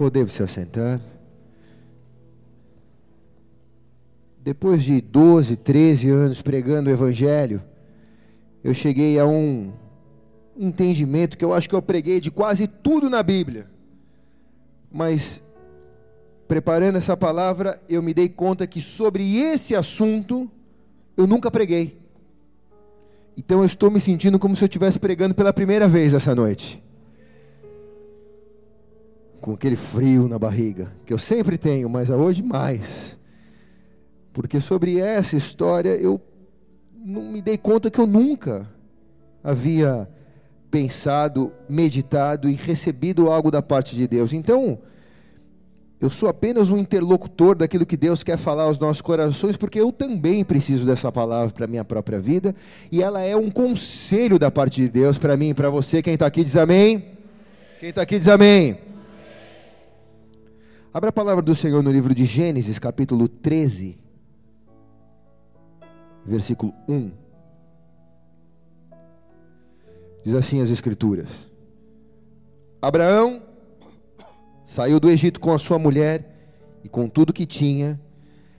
Podemos se assentar. Depois de 12, 13 anos pregando o Evangelho, eu cheguei a um entendimento que eu acho que eu preguei de quase tudo na Bíblia. Mas, preparando essa palavra, eu me dei conta que sobre esse assunto eu nunca preguei. Então eu estou me sentindo como se eu estivesse pregando pela primeira vez essa noite com aquele frio na barriga, que eu sempre tenho, mas hoje mais. Porque sobre essa história eu não me dei conta que eu nunca havia pensado, meditado e recebido algo da parte de Deus. Então, eu sou apenas um interlocutor daquilo que Deus quer falar aos nossos corações, porque eu também preciso dessa palavra para a minha própria vida, e ela é um conselho da parte de Deus para mim e para você. Quem está aqui diz amém. Quem está aqui diz amém. Abra a palavra do Senhor no livro de Gênesis, capítulo 13, versículo 1. Diz assim as Escrituras: Abraão saiu do Egito com a sua mulher e com tudo que tinha,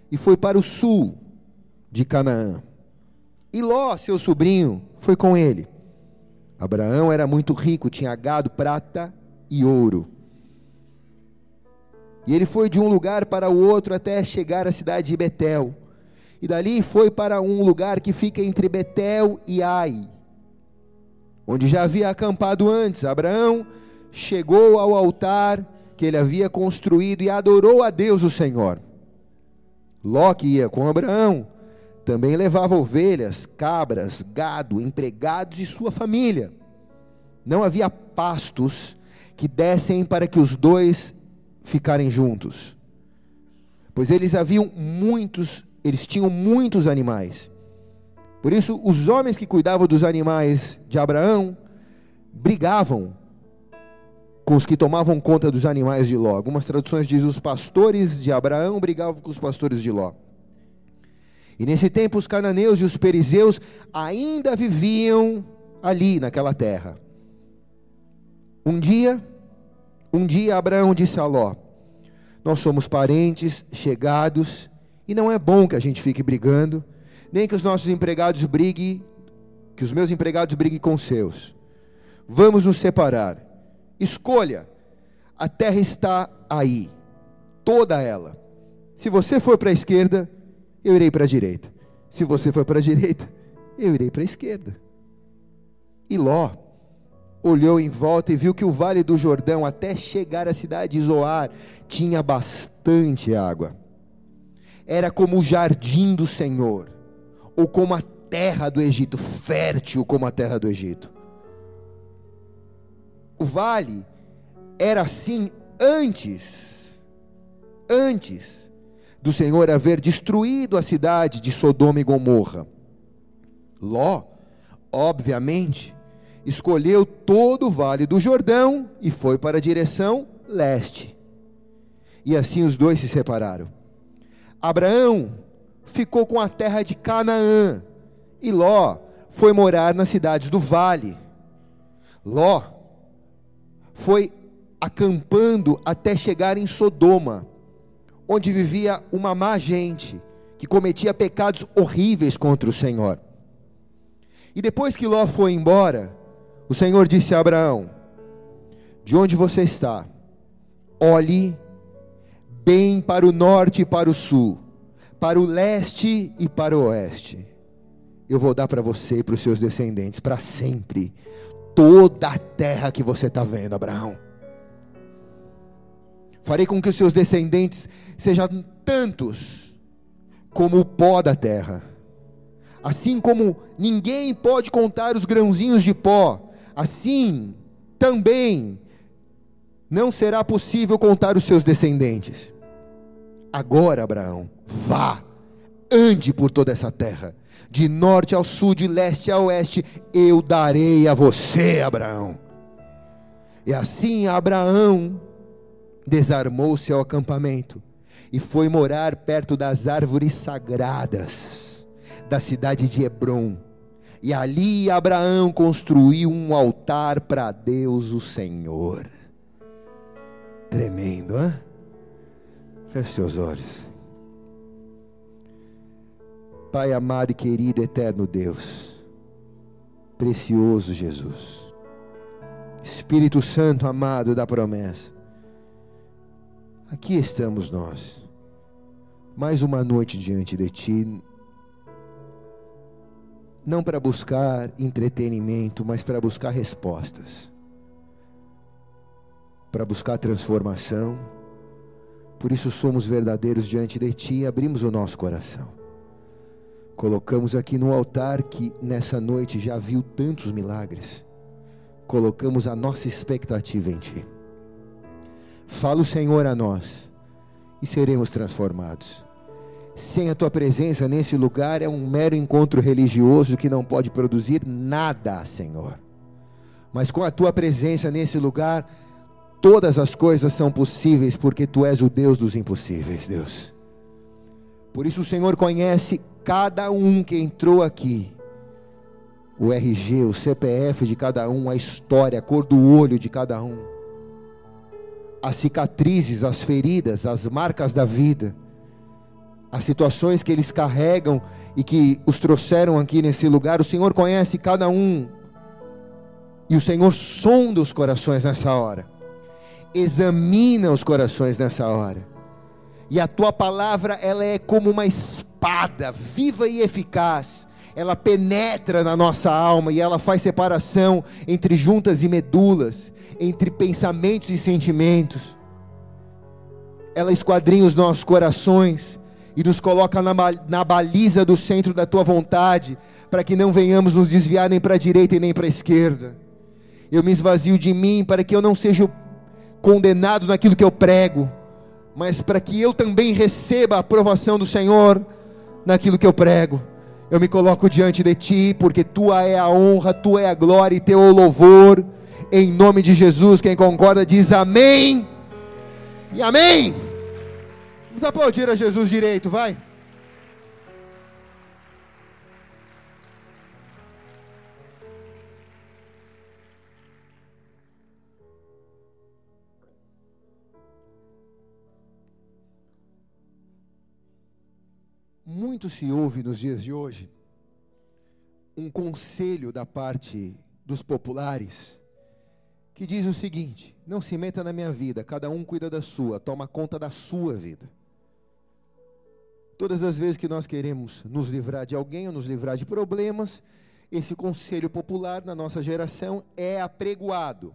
e foi para o sul de Canaã. E Ló, seu sobrinho, foi com ele. Abraão era muito rico, tinha gado, prata e ouro. E ele foi de um lugar para o outro até chegar à cidade de Betel. E dali foi para um lugar que fica entre Betel e Ai, onde já havia acampado antes. Abraão chegou ao altar que ele havia construído e adorou a Deus o Senhor. Ló que ia com Abraão também levava ovelhas, cabras, gado, empregados e sua família. Não havia pastos que dessem para que os dois ficarem juntos. Pois eles haviam muitos, eles tinham muitos animais. Por isso, os homens que cuidavam dos animais de Abraão brigavam com os que tomavam conta dos animais de Ló. Algumas traduções dizem os pastores de Abraão brigavam com os pastores de Ló. E nesse tempo os cananeus e os perizeus ainda viviam ali naquela terra. Um dia, um dia Abraão disse a Ló: Nós somos parentes, chegados, e não é bom que a gente fique brigando, nem que os nossos empregados briguem, que os meus empregados briguem com os seus. Vamos nos separar. Escolha. A terra está aí, toda ela. Se você for para a esquerda, eu irei para a direita. Se você for para a direita, eu irei para a esquerda. E Ló olhou em volta e viu que o vale do Jordão, até chegar à cidade de Zoar, tinha bastante água. Era como o jardim do Senhor, ou como a terra do Egito, fértil como a terra do Egito. O vale era assim antes, antes do Senhor haver destruído a cidade de Sodoma e Gomorra. Ló, obviamente, escolheu todo o vale do Jordão e foi para a direção leste. E assim os dois se separaram. Abraão ficou com a terra de Canaã e Ló foi morar nas cidades do vale. Ló foi acampando até chegar em Sodoma, onde vivia uma má gente que cometia pecados horríveis contra o Senhor. E depois que Ló foi embora, o Senhor disse a Abraão: De onde você está? Olhe bem para o norte e para o sul, para o leste e para o oeste. Eu vou dar para você e para os seus descendentes para sempre toda a terra que você está vendo, Abraão. Farei com que os seus descendentes sejam tantos como o pó da terra. Assim como ninguém pode contar os grãozinhos de pó, assim também não será possível contar os seus descendentes. Agora, Abraão, vá, ande por toda essa terra, de norte ao sul, de leste a oeste, eu darei a você, Abraão. E assim Abraão desarmou seu acampamento e foi morar perto das árvores sagradas da cidade de Hebron e ali Abraão construiu um altar para Deus, o Senhor. Tremendo, hein? Feche seus olhos. Pai amado e querido, eterno Deus, precioso Jesus, Espírito Santo amado da promessa, aqui estamos nós, mais uma noite diante de Ti, não para buscar entretenimento, mas para buscar respostas, para buscar transformação. Por isso somos verdadeiros diante de Ti e abrimos o nosso coração Colocamos aqui no altar que nessa noite já viu tantos milagres. Colocamos a nossa expectativa em Ti. Fala o Senhor a nós e seremos transformados. Sem a Tua presença nesse lugar é um mero encontro religioso que não pode produzir nada, Senhor. Mas com a Tua presença nesse lugar, todas as coisas são possíveis, porque Tu és o Deus dos impossíveis, Deus. Por isso o Senhor conhece cada um que entrou aqui. O RG, o CPF de cada um, a história, a cor do olho de cada um. As cicatrizes, as feridas, as marcas da vida. As situações que eles carregam e que os trouxeram aqui nesse lugar. O Senhor conhece cada um. E o Senhor sonda os corações nessa hora. Examina os corações nessa hora e a tua palavra, ela é como uma espada, viva e eficaz. Ela penetra na nossa alma e ela faz separação entre juntas e medulas, entre pensamentos e sentimentos. Ela esquadrinha os nossos corações e nos coloca na, na baliza do centro da tua vontade, para que não venhamos nos desviar nem para a direita e nem para a esquerda. Eu me esvazio de mim para que eu não seja condenado naquilo que eu prego mas para que eu também receba a aprovação do Senhor naquilo que eu prego. Eu me coloco diante de ti, porque tua é a honra, tua é a glória e teu é o louvor. Em nome de Jesus, quem concorda diz amém. E amém. Vamos aplaudir a Jesus direito, vai. Muito se ouve nos dias de hoje um conselho da parte dos populares que diz o seguinte: não se meta na minha vida, cada um cuida da sua, toma conta da sua vida. Todas as vezes que nós queremos nos livrar de alguém ou nos livrar de problemas, esse conselho popular na nossa geração é apregoado.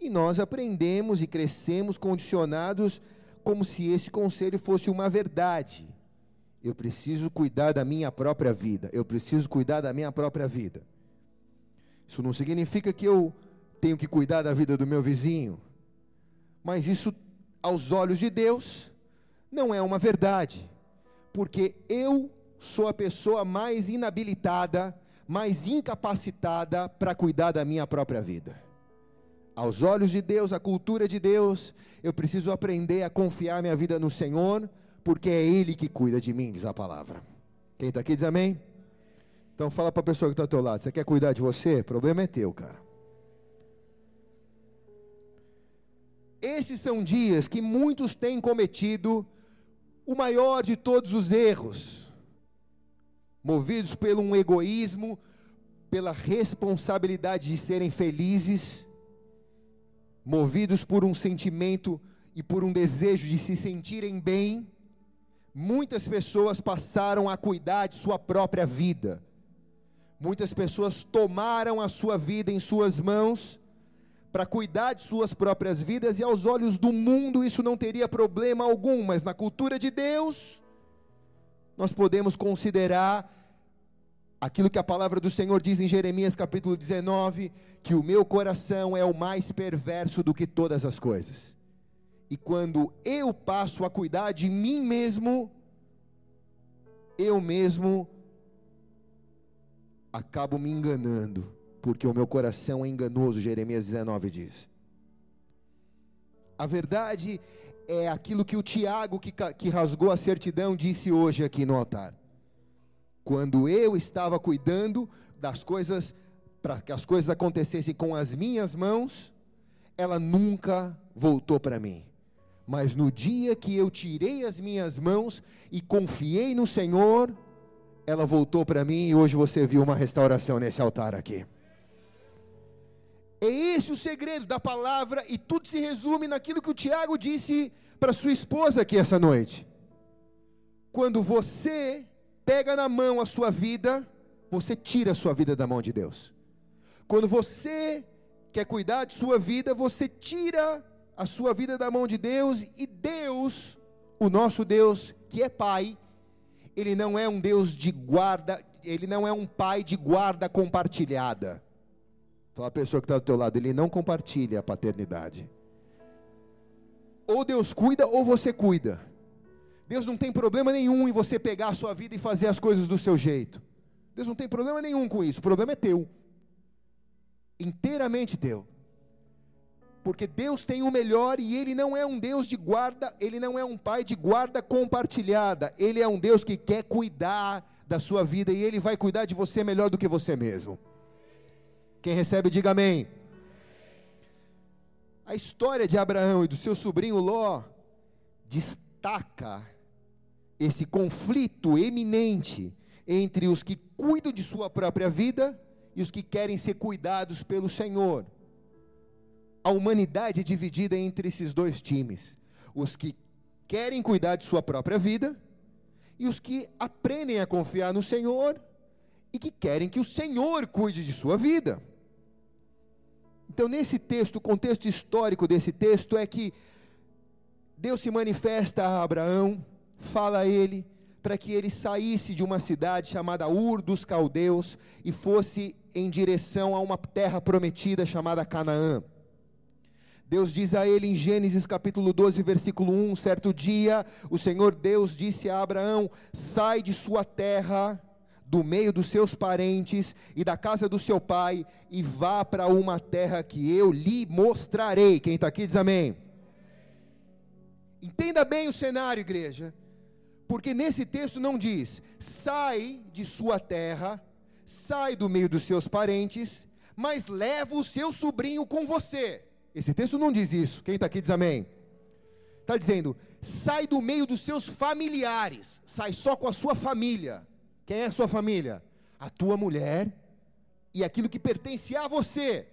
E nós aprendemos e crescemos condicionados como se esse conselho fosse uma verdade. Eu preciso cuidar da minha própria vida. Eu preciso cuidar da minha própria vida. Isso não significa que eu tenho que cuidar da vida do meu vizinho. Mas isso, aos olhos de Deus, não é uma verdade. Porque eu sou a pessoa mais inabilitada, mais incapacitada para cuidar da minha própria vida. Aos olhos de Deus, a cultura de Deus, eu preciso aprender a confiar minha vida no Senhor porque é Ele que cuida de mim, diz a palavra. Quem está aqui diz amém? Então fala para a pessoa que está ao teu lado, você quer cuidar de você? O problema é teu, cara. Esses são dias que muitos têm cometido o maior de todos os erros, movidos pelo um egoísmo, pela responsabilidade de serem felizes, movidos por um sentimento e por um desejo de se sentirem bem, Muitas pessoas passaram a cuidar de sua própria vida. Muitas pessoas tomaram a sua vida em suas mãos para cuidar de suas próprias vidas, e aos olhos do mundo isso não teria problema algum, mas na cultura de Deus, nós podemos considerar aquilo que a palavra do Senhor diz em Jeremias capítulo 19: que o meu coração é o mais perverso do que todas as coisas. E quando eu passo a cuidar de mim mesmo, eu mesmo acabo me enganando, porque o meu coração é enganoso, Jeremias 19 diz. A verdade é aquilo que o Tiago, que, que rasgou a certidão, disse hoje aqui no altar. Quando eu estava cuidando das coisas, para que as coisas acontecessem com as minhas mãos, ela nunca voltou para mim. Mas no dia que eu tirei as minhas mãos e confiei no Senhor, ela voltou para mim e hoje você viu uma restauração nesse altar aqui. É esse o segredo da palavra e tudo se resume naquilo que o Tiago disse para sua esposa aqui essa noite. Quando você pega na mão a sua vida, você tira a sua vida da mão de Deus. Quando você quer cuidar de sua vida, você tira a sua vida da mão de Deus e Deus, o nosso Deus, que é Pai, ele não é um Deus de guarda, ele não é um pai de guarda compartilhada. Fala a pessoa que está do teu lado, ele não compartilha a paternidade. Ou Deus cuida ou você cuida. Deus não tem problema nenhum em você pegar a sua vida e fazer as coisas do seu jeito. Deus não tem problema nenhum com isso. O problema é teu. Inteiramente teu. Porque Deus tem o melhor e Ele não é um Deus de guarda, Ele não é um pai de guarda compartilhada. Ele é um Deus que quer cuidar da sua vida e Ele vai cuidar de você melhor do que você mesmo. Quem recebe, diga amém. A história de Abraão e do seu sobrinho Ló destaca esse conflito eminente entre os que cuidam de sua própria vida e os que querem ser cuidados pelo Senhor. A humanidade é dividida entre esses dois times: os que querem cuidar de sua própria vida e os que aprendem a confiar no Senhor e que querem que o Senhor cuide de sua vida. Então, nesse texto, o contexto histórico desse texto é que Deus se manifesta a Abraão, fala a ele, para que ele saísse de uma cidade chamada Ur dos Caldeus e fosse em direção a uma terra prometida chamada Canaã. Deus diz a ele em Gênesis capítulo 12, versículo 1: certo dia, o Senhor Deus disse a Abraão: sai de sua terra do meio dos seus parentes e da casa do seu pai, e vá para uma terra que eu lhe mostrarei. Quem está aqui diz amém. Entenda bem o cenário, igreja, porque nesse texto não diz: sai de sua terra, sai do meio dos seus parentes, mas leva o seu sobrinho com você. Esse texto não diz isso. Quem está aqui diz amém. Está dizendo: sai do meio dos seus familiares, sai só com a sua família quem é a sua família? A tua mulher e aquilo que pertence a você.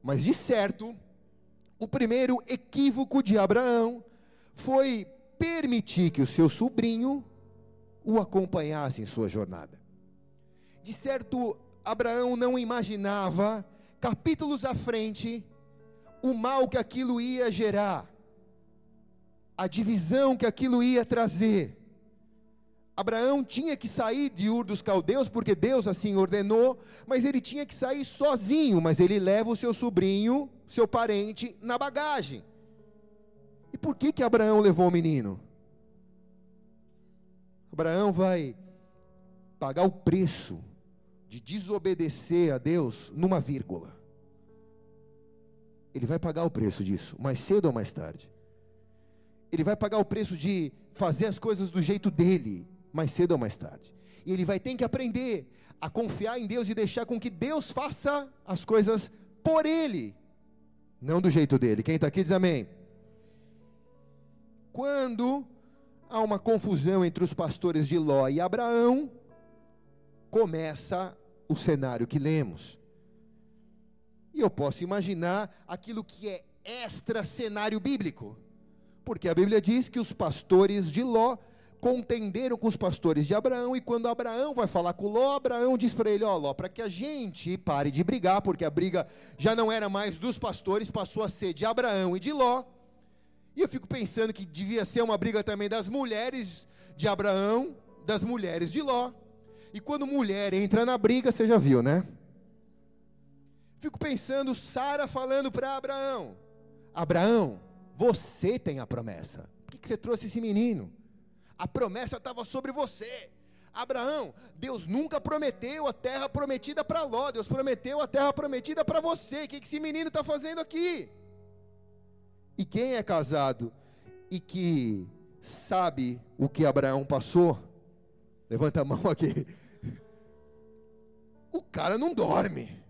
Mas de certo, o primeiro equívoco de Abraão foi permitir que o seu sobrinho o acompanhasse em sua jornada. De certo, Abraão não imaginava, capítulos à frente, o mal que aquilo ia gerar, a divisão que aquilo ia trazer. Abraão tinha que sair de Ur dos Caldeus, porque Deus assim ordenou, mas ele tinha que sair sozinho, mas ele leva o seu sobrinho, seu parente, na bagagem. E por que que Abraão levou o menino? Abraão vai pagar o preço de desobedecer a Deus numa vírgula. Ele vai pagar o preço disso, mais cedo ou mais tarde. Ele vai pagar o preço de fazer as coisas do jeito dele, mais cedo ou mais tarde. E ele vai ter que aprender a confiar em Deus e deixar com que Deus faça as coisas por ele, não do jeito dele. Quem está aqui diz amém. Quando há uma confusão entre os pastores de Ló e Abraão, começa o cenário que lemos. E eu posso imaginar aquilo que é extra cenário bíblico. Porque a Bíblia diz que os pastores de Ló contenderam com os pastores de Abraão, e quando Abraão vai falar com Ló, Abraão diz para ele: Ó, Ló, para que a gente pare de brigar, porque a briga já não era mais dos pastores, passou a ser de Abraão e de Ló. E eu fico pensando que devia ser uma briga também das mulheres de Abraão, das mulheres de Ló. E quando mulher entra na briga, você já viu, né? Fico pensando Sara falando para Abraão: Abraão, você tem a promessa. Por que, que você trouxe esse menino? A promessa estava sobre você. Abraão, Deus nunca prometeu a terra prometida para Ló, Deus prometeu a terra prometida para você. O que esse menino está fazendo aqui? E quem é casado e que sabe o que Abraão passou? Levanta a mão aqui. O cara não dorme.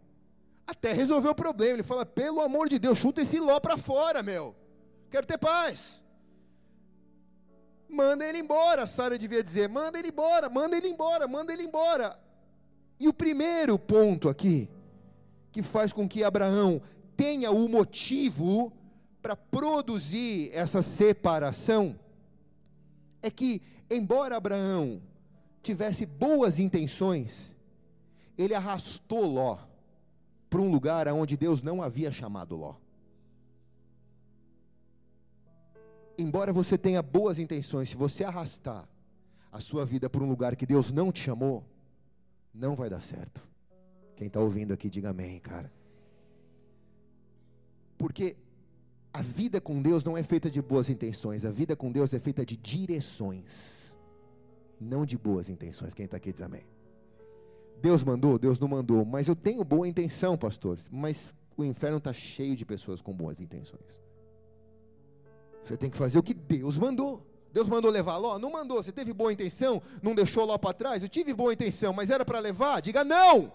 até resolver o problema. Ele fala: pelo amor de Deus, chuta esse Ló para fora, meu. Quero ter paz. Manda ele embora, Sara devia dizer: manda ele embora, manda ele embora, manda ele embora. E o primeiro ponto aqui, que faz com que Abraão tenha o motivo para produzir essa separação, é que, embora Abraão tivesse boas intenções, ele arrastou Ló para um lugar aonde Deus não havia chamado Ló. Embora você tenha boas intenções, se você arrastar a sua vida para um lugar que Deus não te chamou, não vai dar certo. Quem está ouvindo aqui, diga amém, cara. Porque a vida com Deus não é feita de boas intenções, a vida com Deus é feita de direções não de boas intenções. Quem está aqui diz amém. Deus mandou, Deus não mandou, mas eu tenho boa intenção, pastor. Mas o inferno está cheio de pessoas com boas intenções. Você tem que fazer o que Deus mandou. Deus mandou levar Ló? Não mandou. Você teve boa intenção? Não deixou Ló para trás? Eu tive boa intenção, mas era para levar? Diga não!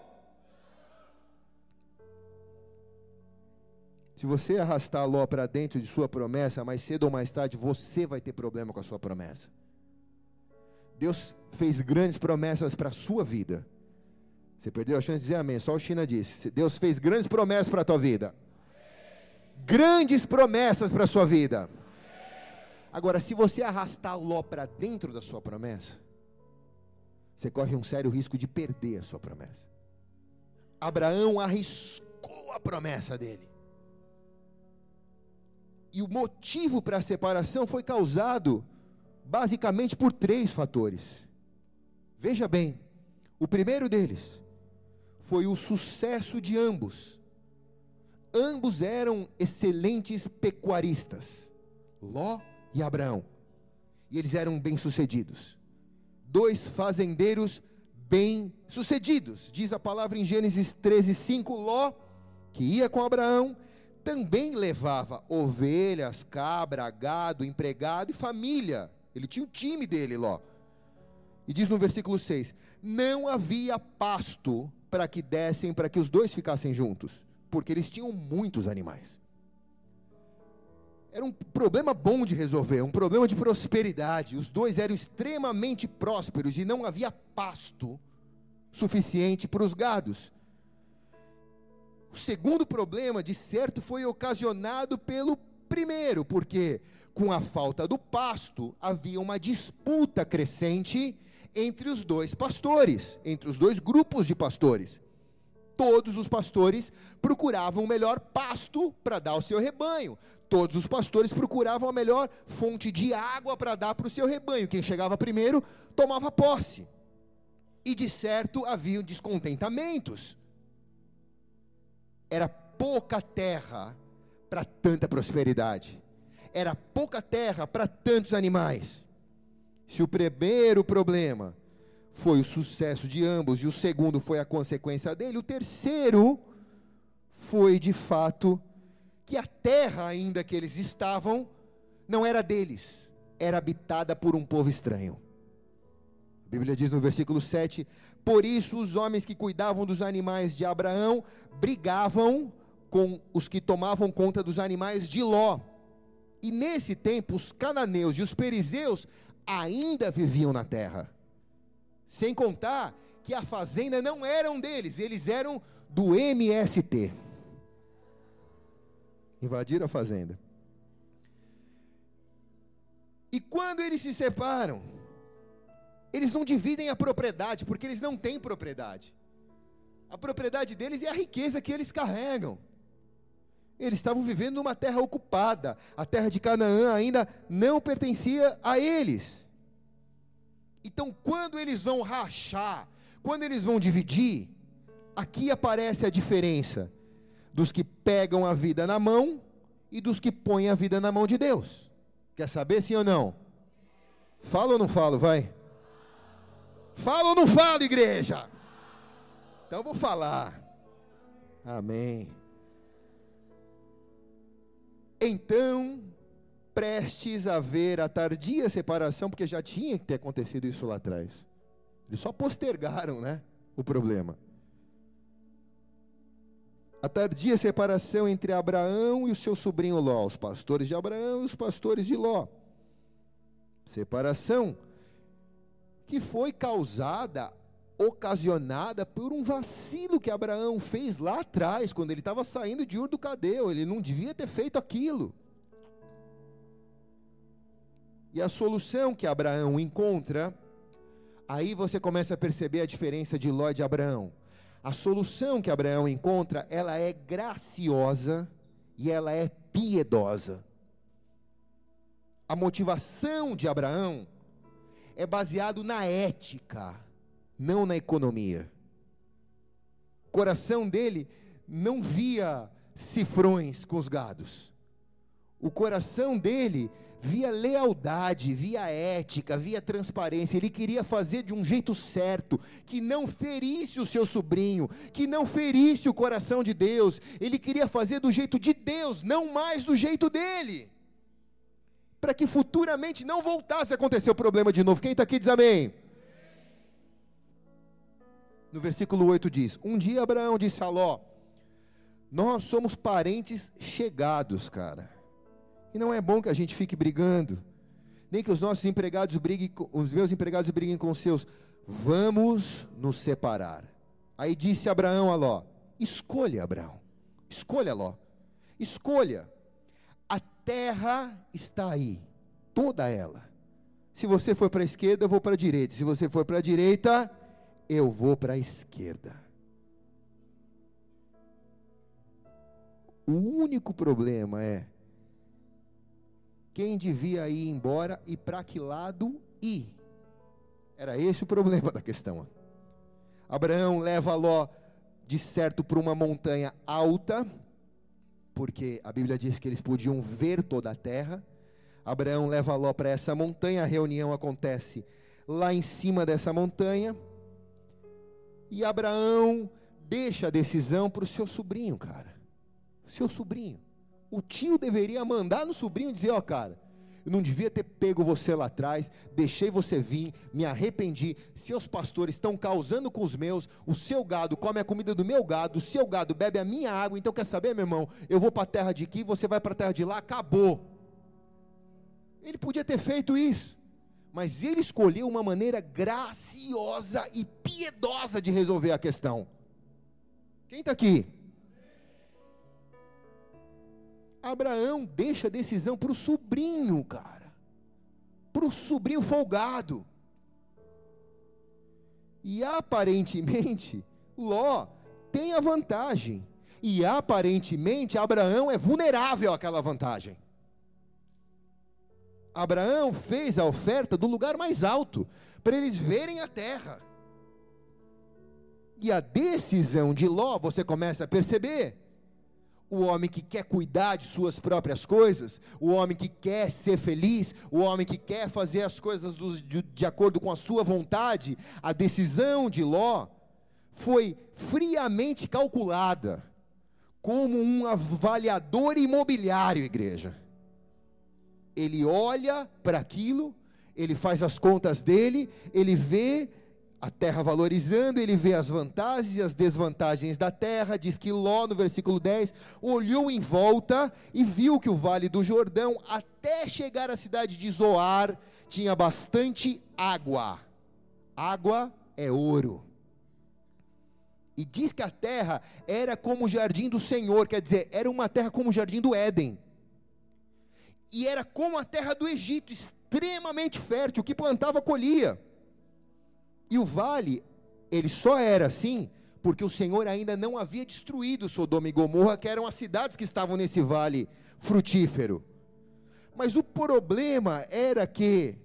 Se você arrastar Ló para dentro de sua promessa, mais cedo ou mais tarde, você vai ter problema com a sua promessa. Deus fez grandes promessas para a sua vida. Você perdeu a chance de dizer amém. Só o China disse. Deus fez grandes promessas para a tua vida. Grandes promessas para a sua vida. Agora, se você arrastar Ló para dentro da sua promessa, você corre um sério risco de perder a sua promessa. Abraão arriscou a promessa dele. E o motivo para a separação foi causado basicamente por três fatores. Veja bem, o primeiro deles foi o sucesso de ambos. Ambos eram excelentes pecuaristas, Ló e Abraão, e eles eram bem-sucedidos. Dois fazendeiros bem-sucedidos, diz a palavra em Gênesis 13, 5. Ló, que ia com Abraão, também levava ovelhas, cabra, gado, empregado e família ele tinha o time dele, Ló. E diz no versículo 6: Não havia pasto para que dessem, para que os dois ficassem juntos, porque eles tinham muitos animais. Era um problema bom de resolver, um problema de prosperidade. Os dois eram extremamente prósperos e não havia pasto suficiente para os gados. O segundo problema, de certo, foi ocasionado pelo primeiro, porque com a falta do pasto, havia uma disputa crescente entre os dois pastores, entre os dois grupos de pastores. Todos os pastores procuravam o melhor pasto para dar ao seu rebanho. Todos os pastores procuravam a melhor fonte de água para dar para o seu rebanho. Quem chegava primeiro tomava posse. E de certo haviam descontentamentos. Era pouca terra para tanta prosperidade era pouca terra para tantos animais. Se o primeiro problema foi o sucesso de ambos e o segundo foi a consequência dele, o terceiro foi de fato que a terra ainda que eles estavam não era deles, era habitada por um povo estranho. A Bíblia diz no versículo 7: Por isso os homens que cuidavam dos animais de Abraão brigavam com os que tomavam conta dos animais de Ló. E nesse tempo, os cananeus e os perizeus ainda viviam na terra. Sem contar que a fazenda não eram deles, eles eram do MST. Invadiram a fazenda. E quando eles se separam, eles não dividem a propriedade, porque eles não têm propriedade. A propriedade deles é a riqueza que eles carregam. Eles estavam vivendo numa terra ocupada. A terra de Canaã ainda não pertencia a eles. Então, quando eles vão rachar, quando eles vão dividir, aqui aparece a diferença dos que pegam a vida na mão e dos que põem a vida na mão de Deus. Quer saber sim ou não? Fala ou não falo, vai? Fala ou não falo, igreja? Então eu vou falar. Amém. Então, prestes a ver a tardia separação, porque já tinha que ter acontecido isso lá atrás. Eles só postergaram, né, o problema. A tardia separação entre Abraão e o seu sobrinho Ló, os pastores de Abraão e os pastores de Ló. Separação que foi causada, ocasionada por um vacilo que Abraão fez lá atrás, quando ele estava saindo de Ur do Cadeu. Ele não devia ter feito aquilo. E a solução que Abraão encontra, aí você começa a perceber a diferença de Ló e de Abraão. A solução que Abraão encontra, ela é graciosa e ela é piedosa. A motivação de Abraão é baseado na ética, não na economia. O coração dele não via cifrões com os gados. O coração dele via lealdade, via ética, via transparência. Ele queria fazer de um jeito certo, que não ferisse o seu sobrinho, que não ferisse o coração de Deus. Ele queria fazer do jeito de Deus, não mais do jeito dele. Para que futuramente não voltasse a acontecer o problema de novo. Quem está aqui diz amém. No versículo 8 diz: Um dia Abraão disse a Ló: Nós somos parentes chegados, cara. Não é bom que a gente fique brigando, nem que os nossos empregados briguem, os meus empregados briguem com os seus. Vamos nos separar. Aí disse Abraão a Ló: Escolha, Abraão. Escolha, Ló. Escolha. A terra está aí, toda ela. Se você for para a esquerda, eu vou para a direita. Se você for para a direita, eu vou para a esquerda. O único problema é quem devia ir embora e para que lado ir. Era esse o problema da questão. Abraão leva Ló de certo para uma montanha alta, porque a Bíblia diz que eles podiam ver toda a terra. Abraão leva Ló para essa montanha, a reunião acontece lá em cima dessa montanha. E Abraão deixa a decisão para o seu sobrinho, cara. Seu sobrinho o tio deveria mandar no sobrinho dizer: Ó, oh, cara, eu não devia ter pego você lá atrás, deixei você vir, me arrependi. Seus pastores estão causando com os meus, o seu gado come a comida do meu gado, o seu gado bebe a minha água. Então, quer saber, meu irmão? Eu vou para a terra de aqui, você vai para a terra de lá, acabou. Ele podia ter feito isso, mas ele escolheu uma maneira graciosa e piedosa de resolver a questão. Quem está aqui? Abraão deixa a decisão para o sobrinho, cara. Para o sobrinho folgado. E aparentemente, Ló tem a vantagem. E aparentemente, Abraão é vulnerável àquela vantagem. Abraão fez a oferta do lugar mais alto, para eles verem a terra. E a decisão de Ló, você começa a perceber, o homem que quer cuidar de suas próprias coisas, o homem que quer ser feliz, o homem que quer fazer as coisas do, de, de acordo com a sua vontade, a decisão de Ló foi friamente calculada como um avaliador imobiliário, igreja. Ele olha para aquilo, ele faz as contas dele, ele vê a terra valorizando, ele vê as vantagens e as desvantagens da terra. Diz que Ló, no versículo 10, olhou em volta e viu que o vale do Jordão, até chegar à cidade de Zoar, tinha bastante água. Água é ouro. E diz que a terra era como o jardim do Senhor, quer dizer, era uma terra como o jardim do Éden. E era como a terra do Egito, extremamente fértil, que plantava colhia. E o vale, ele só era assim porque o Senhor ainda não havia destruído Sodoma e Gomorra, que eram as cidades que estavam nesse vale frutífero. Mas o problema era que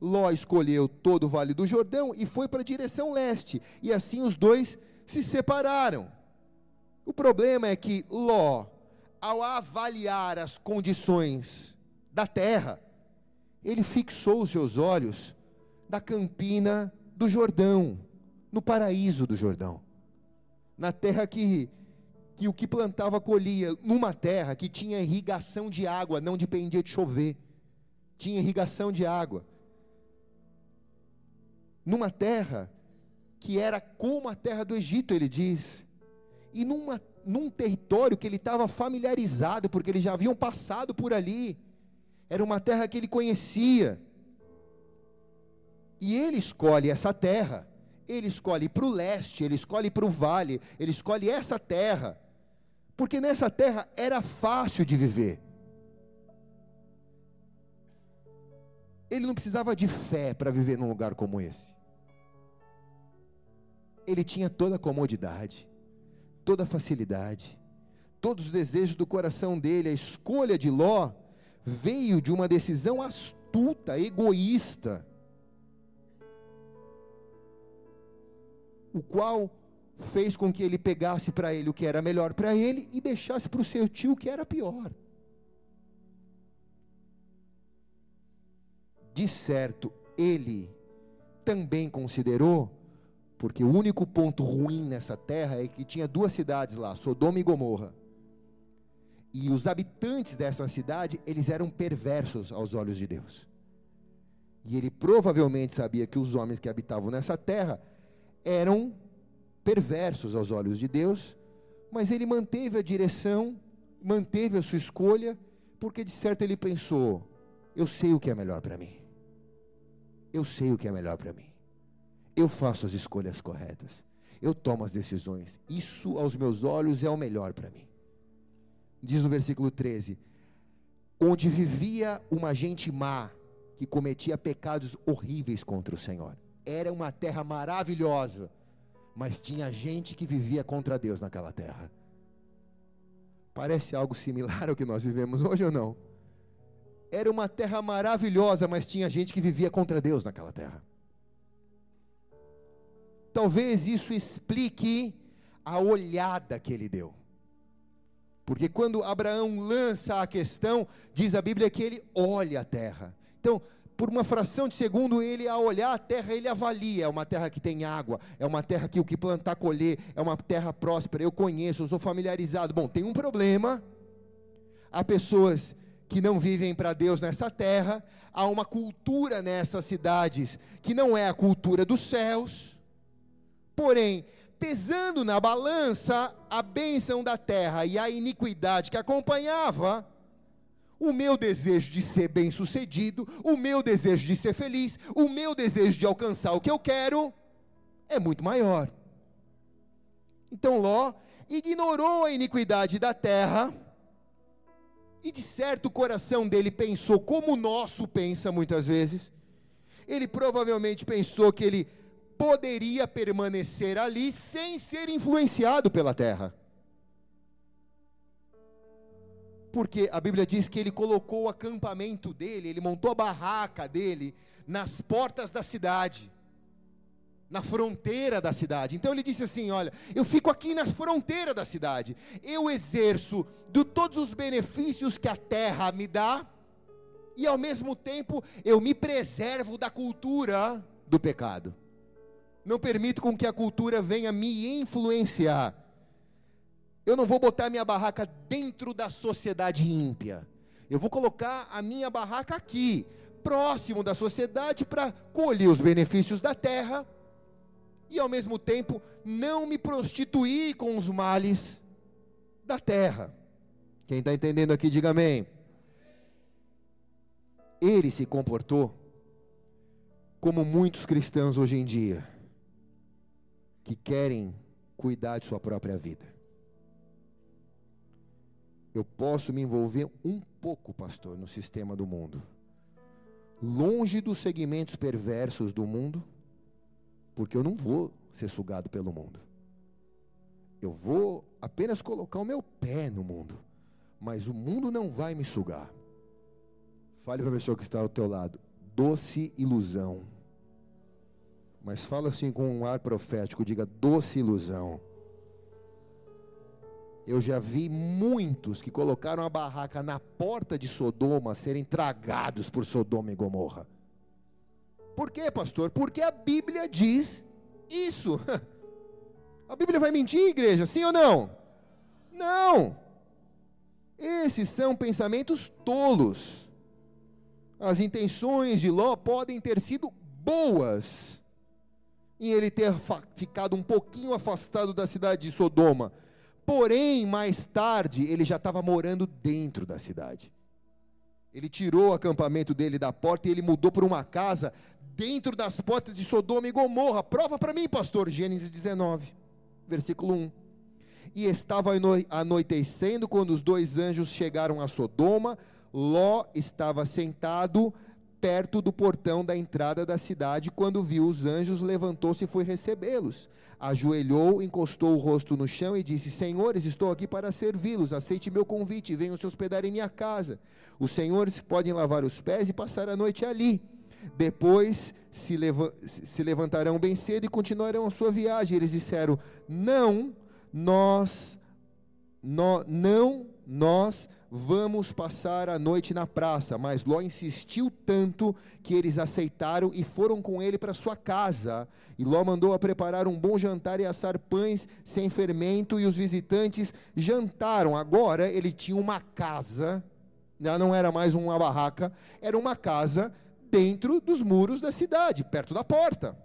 Ló escolheu todo o vale do Jordão e foi para a direção leste, e assim os dois se separaram. O problema é que Ló, ao avaliar as condições da terra, ele fixou os seus olhos da campina do Jordão, no paraíso do Jordão, na terra que, que o que plantava colhia, numa terra que tinha irrigação de água, não dependia de chover, tinha irrigação de água, numa terra que era como a terra do Egito, ele diz, e numa, num território que ele estava familiarizado, porque eles já haviam passado por ali. Era uma terra que ele conhecia. E ele escolhe essa terra. Ele escolhe para o leste, ele escolhe para o vale, ele escolhe essa terra. Porque nessa terra era fácil de viver. Ele não precisava de fé para viver num lugar como esse. Ele tinha toda a comodidade, toda a facilidade, todos os desejos do coração dele. A escolha de Ló veio de uma decisão astuta, egoísta, o qual fez com que ele pegasse para ele o que era melhor para ele e deixasse para o seu tio o que era pior. De certo, ele também considerou, porque o único ponto ruim nessa terra é que tinha duas cidades lá, Sodoma e Gomorra. E os habitantes dessa cidade, eles eram perversos aos olhos de Deus. E ele provavelmente sabia que os homens que habitavam nessa terra eram perversos aos olhos de Deus, mas ele manteve a direção, manteve a sua escolha, porque de certo ele pensou: eu sei o que é melhor para mim. Eu sei o que é melhor para mim. Eu faço as escolhas corretas. Eu tomo as decisões. Isso aos meus olhos é o melhor para mim. Diz no versículo 13: Onde vivia uma gente má que cometia pecados horríveis contra o Senhor. Era uma terra maravilhosa mas tinha gente que vivia contra Deus naquela terra. Parece algo similar ao que nós vivemos hoje ou não? Era uma terra maravilhosa, mas tinha gente que vivia contra Deus naquela terra. Talvez isso explique a olhada que ele deu. Porque quando Abraão lança a questão, diz a Bíblia que ele olha a terra. Então, por uma fração de segundo, ele, ao olhar a terra, ele avalia: é uma terra que tem água, é uma terra que o que plantar, colher, é uma terra próspera. Eu conheço, eu sou familiarizado. Bom, tem um problema. Há pessoas que não vivem para Deus nessa terra, há uma cultura nessas cidades que não é a cultura dos céus. Porém, pesando na balança a bênção da terra e a iniquidade que acompanhava, o meu desejo de ser bem-sucedido, o meu desejo de ser feliz, o meu desejo de alcançar o que eu quero é muito maior. Então Ló ignorou a iniquidade da terra, e de certo o coração dele pensou como o nosso pensa muitas vezes. Ele provavelmente pensou que ele poderia permanecer ali sem ser influenciado pela terra. Porque a Bíblia diz que ele colocou o acampamento dele, ele montou a barraca dele nas portas da cidade, na fronteira da cidade. Então ele disse assim: Olha, eu fico aqui na fronteira da cidade, eu exerço de todos os benefícios que a terra me dá, e ao mesmo tempo eu me preservo da cultura do pecado. Não permito com que a cultura venha me influenciar. Eu não vou botar minha barraca dentro da sociedade ímpia. Eu vou colocar a minha barraca aqui, próximo da sociedade, para colher os benefícios da terra e, ao mesmo tempo, não me prostituir com os males da terra. Quem está entendendo aqui, diga amém. Ele se comportou como muitos cristãos hoje em dia, que querem cuidar de sua própria vida eu posso me envolver um pouco, pastor, no sistema do mundo. Longe dos segmentos perversos do mundo, porque eu não vou ser sugado pelo mundo. Eu vou apenas colocar o meu pé no mundo, mas o mundo não vai me sugar. Fale para a pessoa que está ao teu lado, doce ilusão. Mas fala assim com um ar profético, diga doce ilusão. Eu já vi muitos que colocaram a barraca na porta de Sodoma serem tragados por Sodoma e Gomorra. Por quê, pastor? Porque a Bíblia diz isso. A Bíblia vai mentir, igreja? Sim ou não? Não. Esses são pensamentos tolos. As intenções de Ló podem ter sido boas, em ele ter ficado um pouquinho afastado da cidade de Sodoma Porém, mais tarde, ele já estava morando dentro da cidade. Ele tirou o acampamento dele da porta e ele mudou para uma casa dentro das portas de Sodoma e Gomorra. Prova para mim, pastor. Gênesis 19, versículo 1. E estava anoitecendo quando os dois anjos chegaram a Sodoma. Ló estava sentado perto do portão da entrada da cidade. Quando viu os anjos, levantou-se e foi recebê-los. Ajoelhou, encostou o rosto no chão e disse: Senhores, estou aqui para servi-los. Aceite meu convite venham se hospedar em minha casa. Os senhores podem lavar os pés e passar a noite ali. Depois se, leva se levantarão bem cedo e continuarão a sua viagem. Eles disseram: Não, nós, no, não, nós vamos passar a noite na praça. Mas Ló insistiu tanto que eles aceitaram e foram com ele para sua casa. E Ló mandou a preparar um bom jantar e assar pães sem fermento, e os visitantes jantaram. Agora ele tinha uma casa, já não era mais uma barraca, era uma casa dentro dos muros da cidade, perto da porta.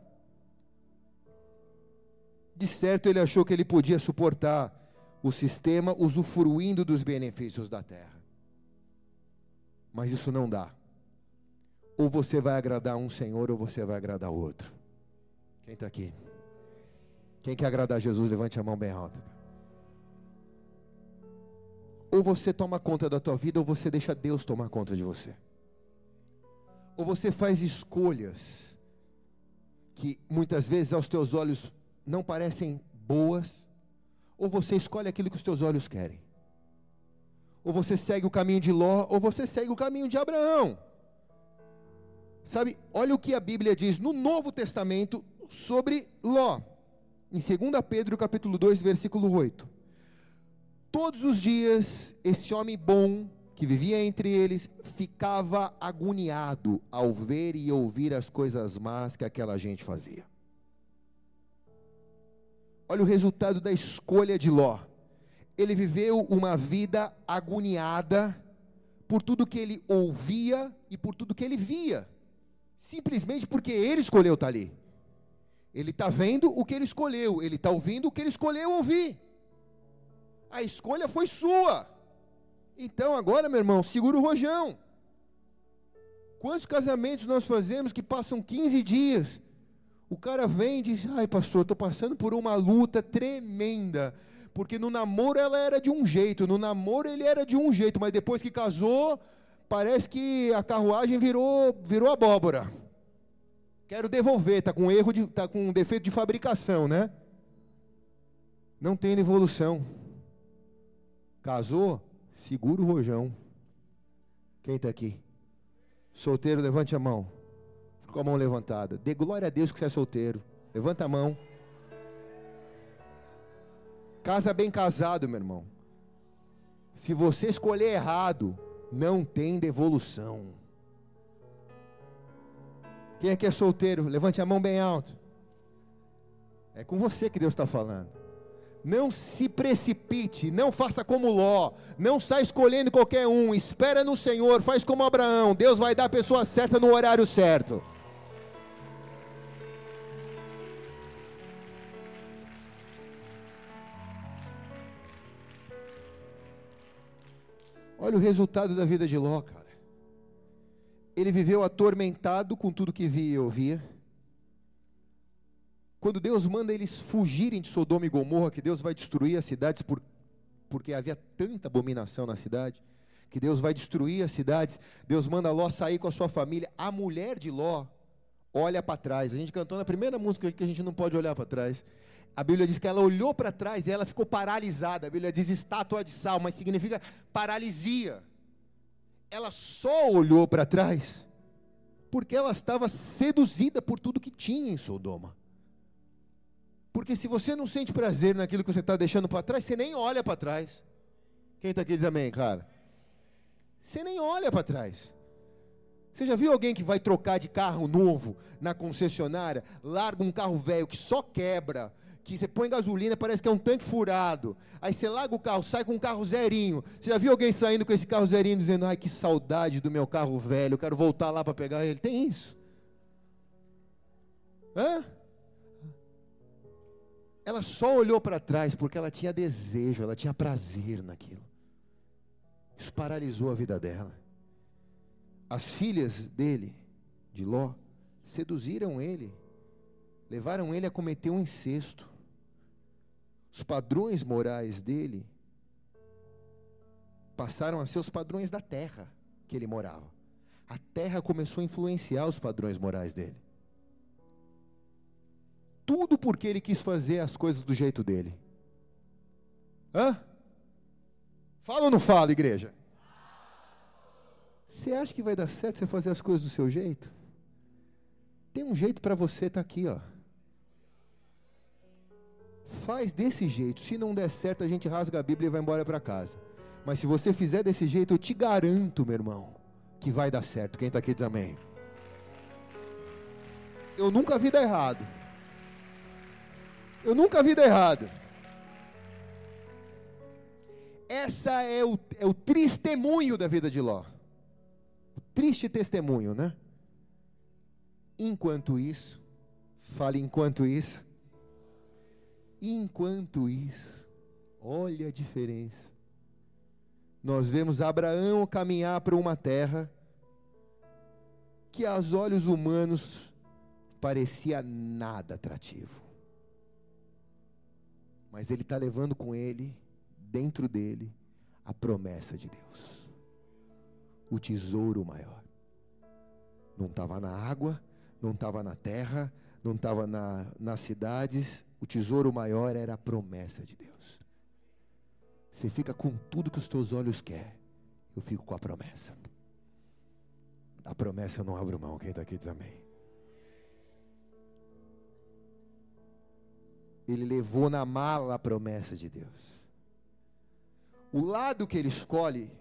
De certo ele achou que ele podia suportar o sistema usufruindo dos benefícios da terra. Mas isso não dá. Ou você vai agradar um Senhor, ou você vai agradar outro. Quem está aqui? Quem quer agradar Jesus, levante a mão bem alta. Ou você toma conta da tua vida, ou você deixa Deus tomar conta de você. Ou você faz escolhas que muitas vezes aos teus olhos não parecem boas, ou você escolhe aquilo que os teus olhos querem. Ou você segue o caminho de Ló, ou você segue o caminho de Abraão. Sabe, olha o que a Bíblia diz no Novo Testamento sobre Ló. Em 2 Pedro capítulo 2, versículo 8. Todos os dias esse homem bom que vivia entre eles ficava agoniado ao ver e ouvir as coisas más que aquela gente fazia. Olha o resultado da escolha de Ló. Ele viveu uma vida agoniada por tudo que ele ouvia e por tudo que ele via, simplesmente porque ele escolheu estar ali. Ele está vendo o que ele escolheu, ele está ouvindo o que ele escolheu ouvir. A escolha foi sua. Então agora, meu irmão, segura o rojão. Quantos casamentos nós fazemos que passam 15 dias o cara vem e diz: Ai, pastor, estou passando por uma luta tremenda. Porque no namoro ela era de um jeito, no namoro ele era de um jeito, mas depois que casou, parece que a carruagem virou, virou abóbora. Quero devolver, está com erro, tá com defeito de fabricação, né? Não tem evolução. Casou? Segura o rojão. Quem está aqui? Solteiro, levante a mão com a mão levantada. Dê glória a Deus que você é solteiro. Levanta a mão. Casa bem casado, meu irmão. Se você escolher errado, não tem devolução. Quem aqui é solteiro? Levante a mão bem alto. É com você que Deus está falando. Não se precipite, não faça como Ló, não saia escolhendo qualquer um, espera no Senhor, faz como Abraão, Deus vai dar a pessoa certa no horário certo. Olha o resultado da vida de Ló, cara. Ele viveu atormentado com tudo que via e ouvia. Quando Deus manda eles fugirem de Sodoma e Gomorra, que Deus vai destruir as cidades por, porque havia tanta abominação na cidade, que Deus vai destruir as cidades. Deus manda Ló sair com a sua família. A mulher de Ló olha para trás. A gente cantou na primeira música que a gente não pode olhar para trás. A Bíblia diz que ela olhou para trás e ela ficou paralisada. A Bíblia diz estátua de sal, mas significa paralisia. Ela só olhou para trás porque ela estava seduzida por tudo que tinha em Sodoma. Porque se você não sente prazer naquilo que você está deixando para trás, você nem olha para trás. Quem está aqui diz amém, cara? Você nem olha para trás. Você já viu alguém que vai trocar de carro novo na concessionária, larga um carro velho que só quebra, que você põe gasolina, parece que é um tanque furado. Aí você larga o carro, sai com um carro zerinho. Você já viu alguém saindo com esse carro zerinho dizendo: "Ai, que saudade do meu carro velho, eu quero voltar lá para pegar ele". Tem isso? Hã? ela só olhou para trás porque ela tinha desejo, ela tinha prazer naquilo. Isso paralisou a vida dela. As filhas dele, de Ló, seduziram ele, levaram ele a cometer um incesto. Os padrões morais dele passaram a ser os padrões da terra que ele morava. A terra começou a influenciar os padrões morais dele. Tudo porque ele quis fazer as coisas do jeito dele. Hã? Fala ou não fala, igreja? Você acha que vai dar certo você fazer as coisas do seu jeito? Tem um jeito para você, está aqui, ó. Faz desse jeito. Se não der certo, a gente rasga a Bíblia e vai embora para casa. Mas se você fizer desse jeito, eu te garanto, meu irmão, que vai dar certo. Quem está aqui diz amém. Eu nunca vi dar errado. Eu nunca vi dar errado. Essa é o, é o testemunho da vida de Ló. O triste testemunho, né? Enquanto isso, fale enquanto isso. Enquanto isso, olha a diferença. Nós vemos Abraão caminhar para uma terra que aos olhos humanos parecia nada atrativo. Mas ele está levando com ele, dentro dele, a promessa de Deus. O tesouro maior. Não estava na água, não estava na terra, não estava na, nas cidades. O tesouro maior era a promessa de Deus. Você fica com tudo que os teus olhos querem. Eu fico com a promessa. A promessa eu não abro mão. Quem está aqui diz amém. Ele levou na mala a promessa de Deus. O lado que ele escolhe,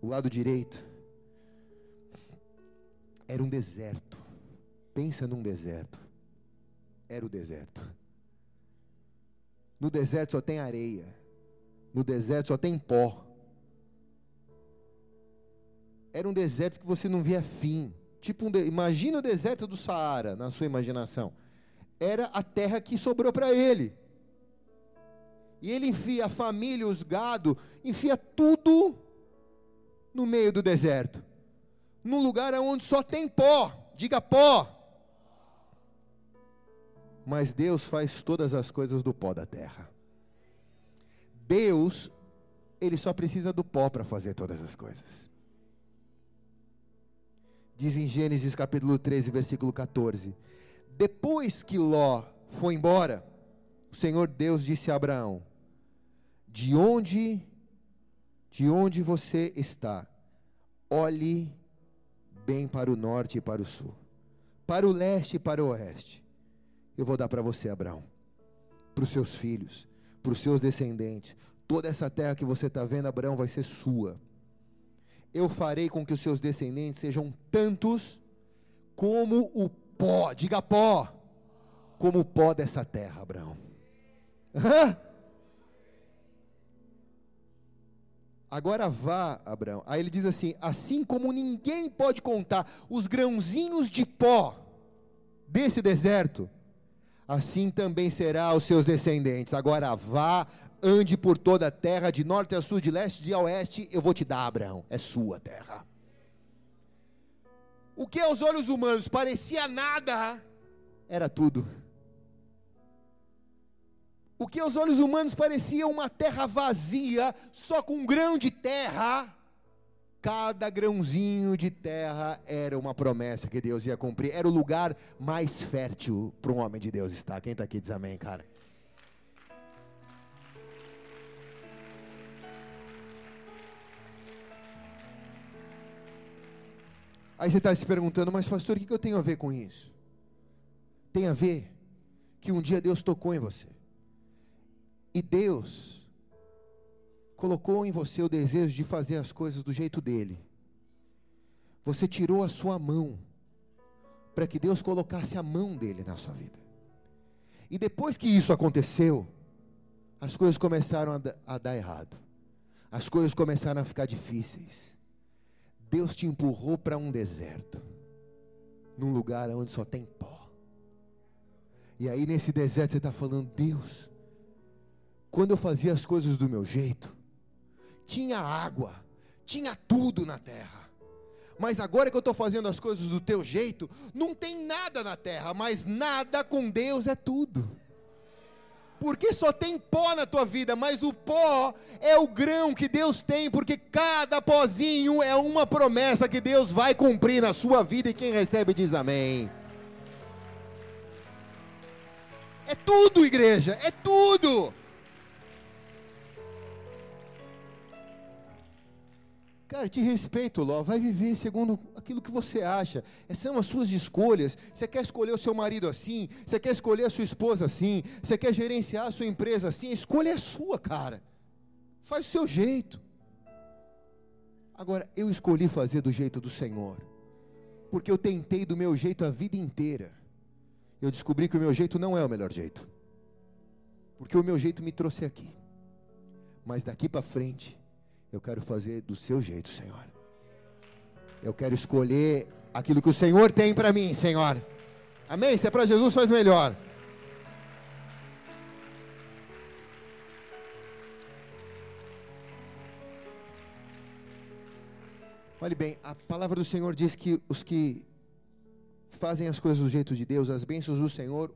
o lado direito, era um deserto. Pensa num deserto. Era o deserto. No deserto só tem areia. No deserto só tem pó. Era um deserto que você não via fim. Tipo um de... imagina o deserto do Saara na sua imaginação. Era a terra que sobrou para ele. E ele enfia a família, os gado, enfia tudo no meio do deserto num lugar onde só tem pó. Diga pó. Mas Deus faz todas as coisas do pó da terra. Deus, ele só precisa do pó para fazer todas as coisas. Diz em Gênesis capítulo 13, versículo 14: Depois que Ló foi embora, o Senhor Deus disse a Abraão: De onde de onde você está? Olhe bem para o norte e para o sul, para o leste e para o oeste. Eu vou dar para você, Abraão, para os seus filhos, para os seus descendentes. Toda essa terra que você está vendo, Abraão, vai ser sua. Eu farei com que os seus descendentes sejam tantos como o pó, diga pó, como o pó dessa terra, Abraão. Hã? Agora vá, Abraão. Aí ele diz assim: assim como ninguém pode contar os grãozinhos de pó desse deserto, assim também será os seus descendentes. Agora vá, ande por toda a terra, de norte a sul, de leste a oeste, eu vou te dar, Abraão. É sua terra. O que aos olhos humanos parecia nada, era tudo. O que aos olhos humanos parecia uma terra vazia, só com grão de terra, cada grãozinho de terra era uma promessa que Deus ia cumprir. Era o lugar mais fértil para um homem de Deus estar. Quem está aqui diz amém, cara. Aí você está se perguntando, mas pastor, o que eu tenho a ver com isso? Tem a ver que um dia Deus tocou em você. E Deus colocou em você o desejo de fazer as coisas do jeito dele. Você tirou a sua mão para que Deus colocasse a mão dele na sua vida. E depois que isso aconteceu, as coisas começaram a, dar errado. As coisas começaram a ficar difíceis. Deus te empurrou para um deserto, num lugar onde só tem pó. E aí nesse deserto você está falando, Deus, quando eu fazia as coisas do meu jeito, tinha água, tinha tudo na terra. Mas agora que eu estou fazendo as coisas do teu jeito, não tem nada na terra, mas nada com Deus é tudo. Porque só tem pó na tua vida, mas o pó é o grão que Deus tem, porque cada pozinho é uma promessa que Deus vai cumprir na sua vida e quem recebe diz amém. É tudo, igreja, é tudo. Cara, te respeito, Ló. Vai viver segundo aquilo que você acha. Essas são as suas escolhas. Você quer escolher o seu marido assim? Você quer escolher a sua esposa assim? Você quer gerenciar a sua empresa assim? A escolha é sua, cara. Faz o seu jeito. Agora, eu escolhi fazer do jeito do Senhor. Porque eu tentei do meu jeito a vida inteira. Eu descobri que o meu jeito não é o melhor jeito. Porque o meu jeito me trouxe aqui. Mas daqui para frente, eu quero fazer do seu jeito, Senhor. Eu quero escolher aquilo que o Senhor tem para mim, Senhor. Amém? Se é para Jesus, faz melhor. Olhe bem, a palavra do Senhor diz que os que fazem as coisas do jeito de Deus, as bênçãos do Senhor,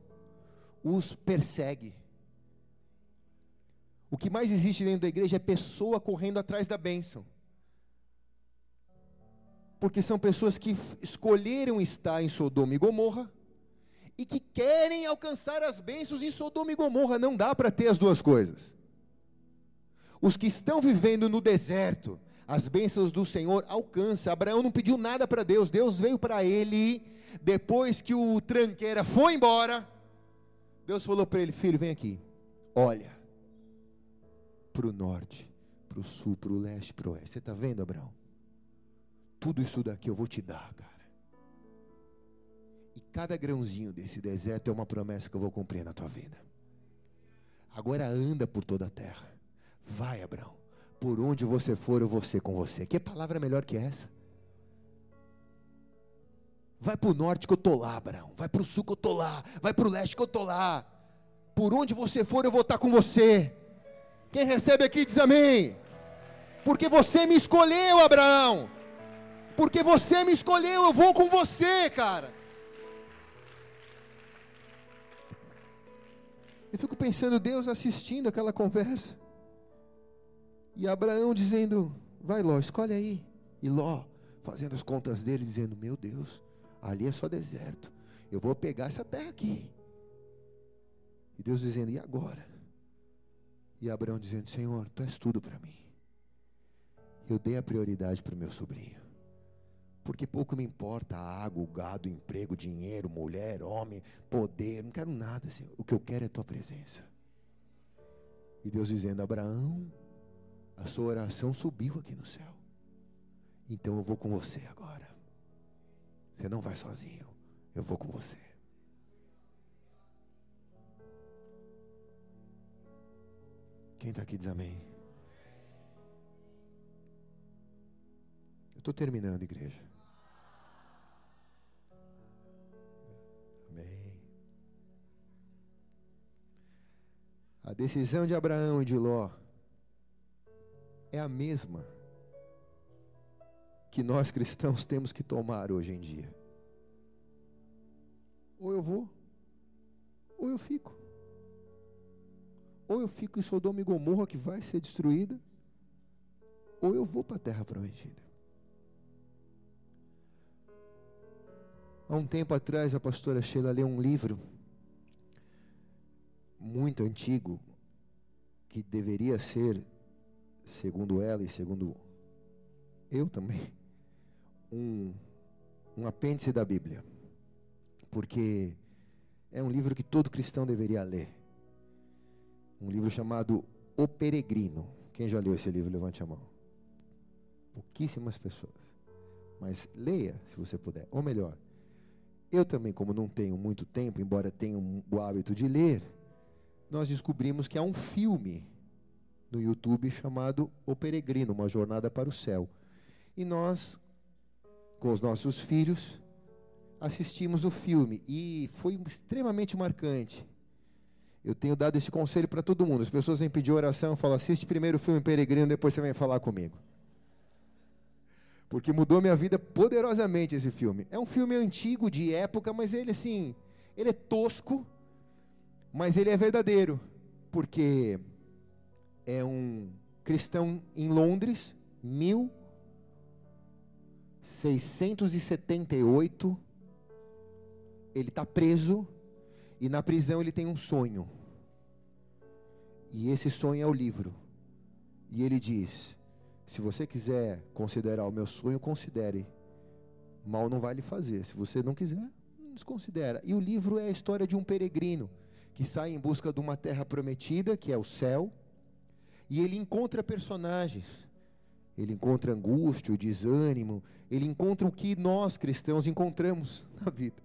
os persegue. O que mais existe dentro da igreja é pessoa correndo atrás da bênção. Porque são pessoas que escolheram estar em Sodoma e Gomorra e que querem alcançar as bênçãos em Sodoma e Gomorra. Não dá para ter as duas coisas. Os que estão vivendo no deserto, as bênçãos do Senhor alcançam. Abraão não pediu nada para Deus, Deus veio para ele depois que o tranqueira foi embora. Deus falou para ele: Filho, vem aqui, olha para o norte, para o sul, para o leste, para o oeste. Você está vendo, Abraão? Tudo isso daqui eu vou te dar, cara. E cada grãozinho desse deserto é uma promessa que eu vou cumprir na tua vida. Agora anda por toda a terra. Vai, Abraão. Por onde você for, eu vou ser com você. Que palavra melhor que essa? Vai para o norte que eu estou lá, Abraão. Vai para o sul que eu estou lá. Vai para o leste que eu estou lá. Por onde você for, eu vou estar com você. Quem recebe aqui diz amém. Porque você me escolheu, Abraão. Porque você me escolheu, eu vou com você, cara. Eu fico pensando, Deus assistindo aquela conversa. E Abraão dizendo: Vai, Ló, escolhe aí. E Ló, fazendo as contas dele, dizendo: Meu Deus, ali é só deserto. Eu vou pegar essa terra aqui. E Deus dizendo: E agora? E Abraão dizendo: Senhor, tu és tudo para mim. Eu dei a prioridade para o meu sobrinho. Porque pouco me importa a água, o gado, o emprego, dinheiro, mulher, homem, poder. Não quero nada, Senhor. O que eu quero é a tua presença. E Deus dizendo: Abraão, a sua oração subiu aqui no céu. Então eu vou com você agora. Você não vai sozinho. Eu vou com você. Quem está aqui diz amém. Eu estou terminando, igreja. Amém. A decisão de Abraão e de Ló é a mesma que nós cristãos temos que tomar hoje em dia. Ou eu vou, ou eu fico. Ou eu fico em Sodoma e Gomorra que vai ser destruída, ou eu vou para a terra prometida. Há um tempo atrás, a pastora Sheila leu um livro muito antigo, que deveria ser, segundo ela e segundo eu também, um, um apêndice da Bíblia. Porque é um livro que todo cristão deveria ler um livro chamado O Peregrino. Quem já leu esse livro, levante a mão. Pouquíssimas pessoas. Mas leia, se você puder. Ou melhor, eu também, como não tenho muito tempo, embora tenha o hábito de ler, nós descobrimos que há um filme no YouTube chamado O Peregrino, uma jornada para o céu. E nós, com os nossos filhos, assistimos o filme e foi extremamente marcante. Eu tenho dado esse conselho para todo mundo. As pessoas vêm pedir oração, falo, assiste primeiro o filme Peregrino, depois você vem falar comigo. Porque mudou minha vida poderosamente esse filme. É um filme antigo, de época, mas ele assim, ele é tosco, mas ele é verdadeiro. Porque é um cristão em Londres, 1678. Ele está preso e na prisão ele tem um sonho. E esse sonho é o livro. E ele diz: Se você quiser considerar o meu sonho, considere. Mal não vai lhe fazer. Se você não quiser, desconsidera. E o livro é a história de um peregrino que sai em busca de uma terra prometida, que é o céu. E ele encontra personagens. Ele encontra angústia, o desânimo. Ele encontra o que nós cristãos encontramos na vida.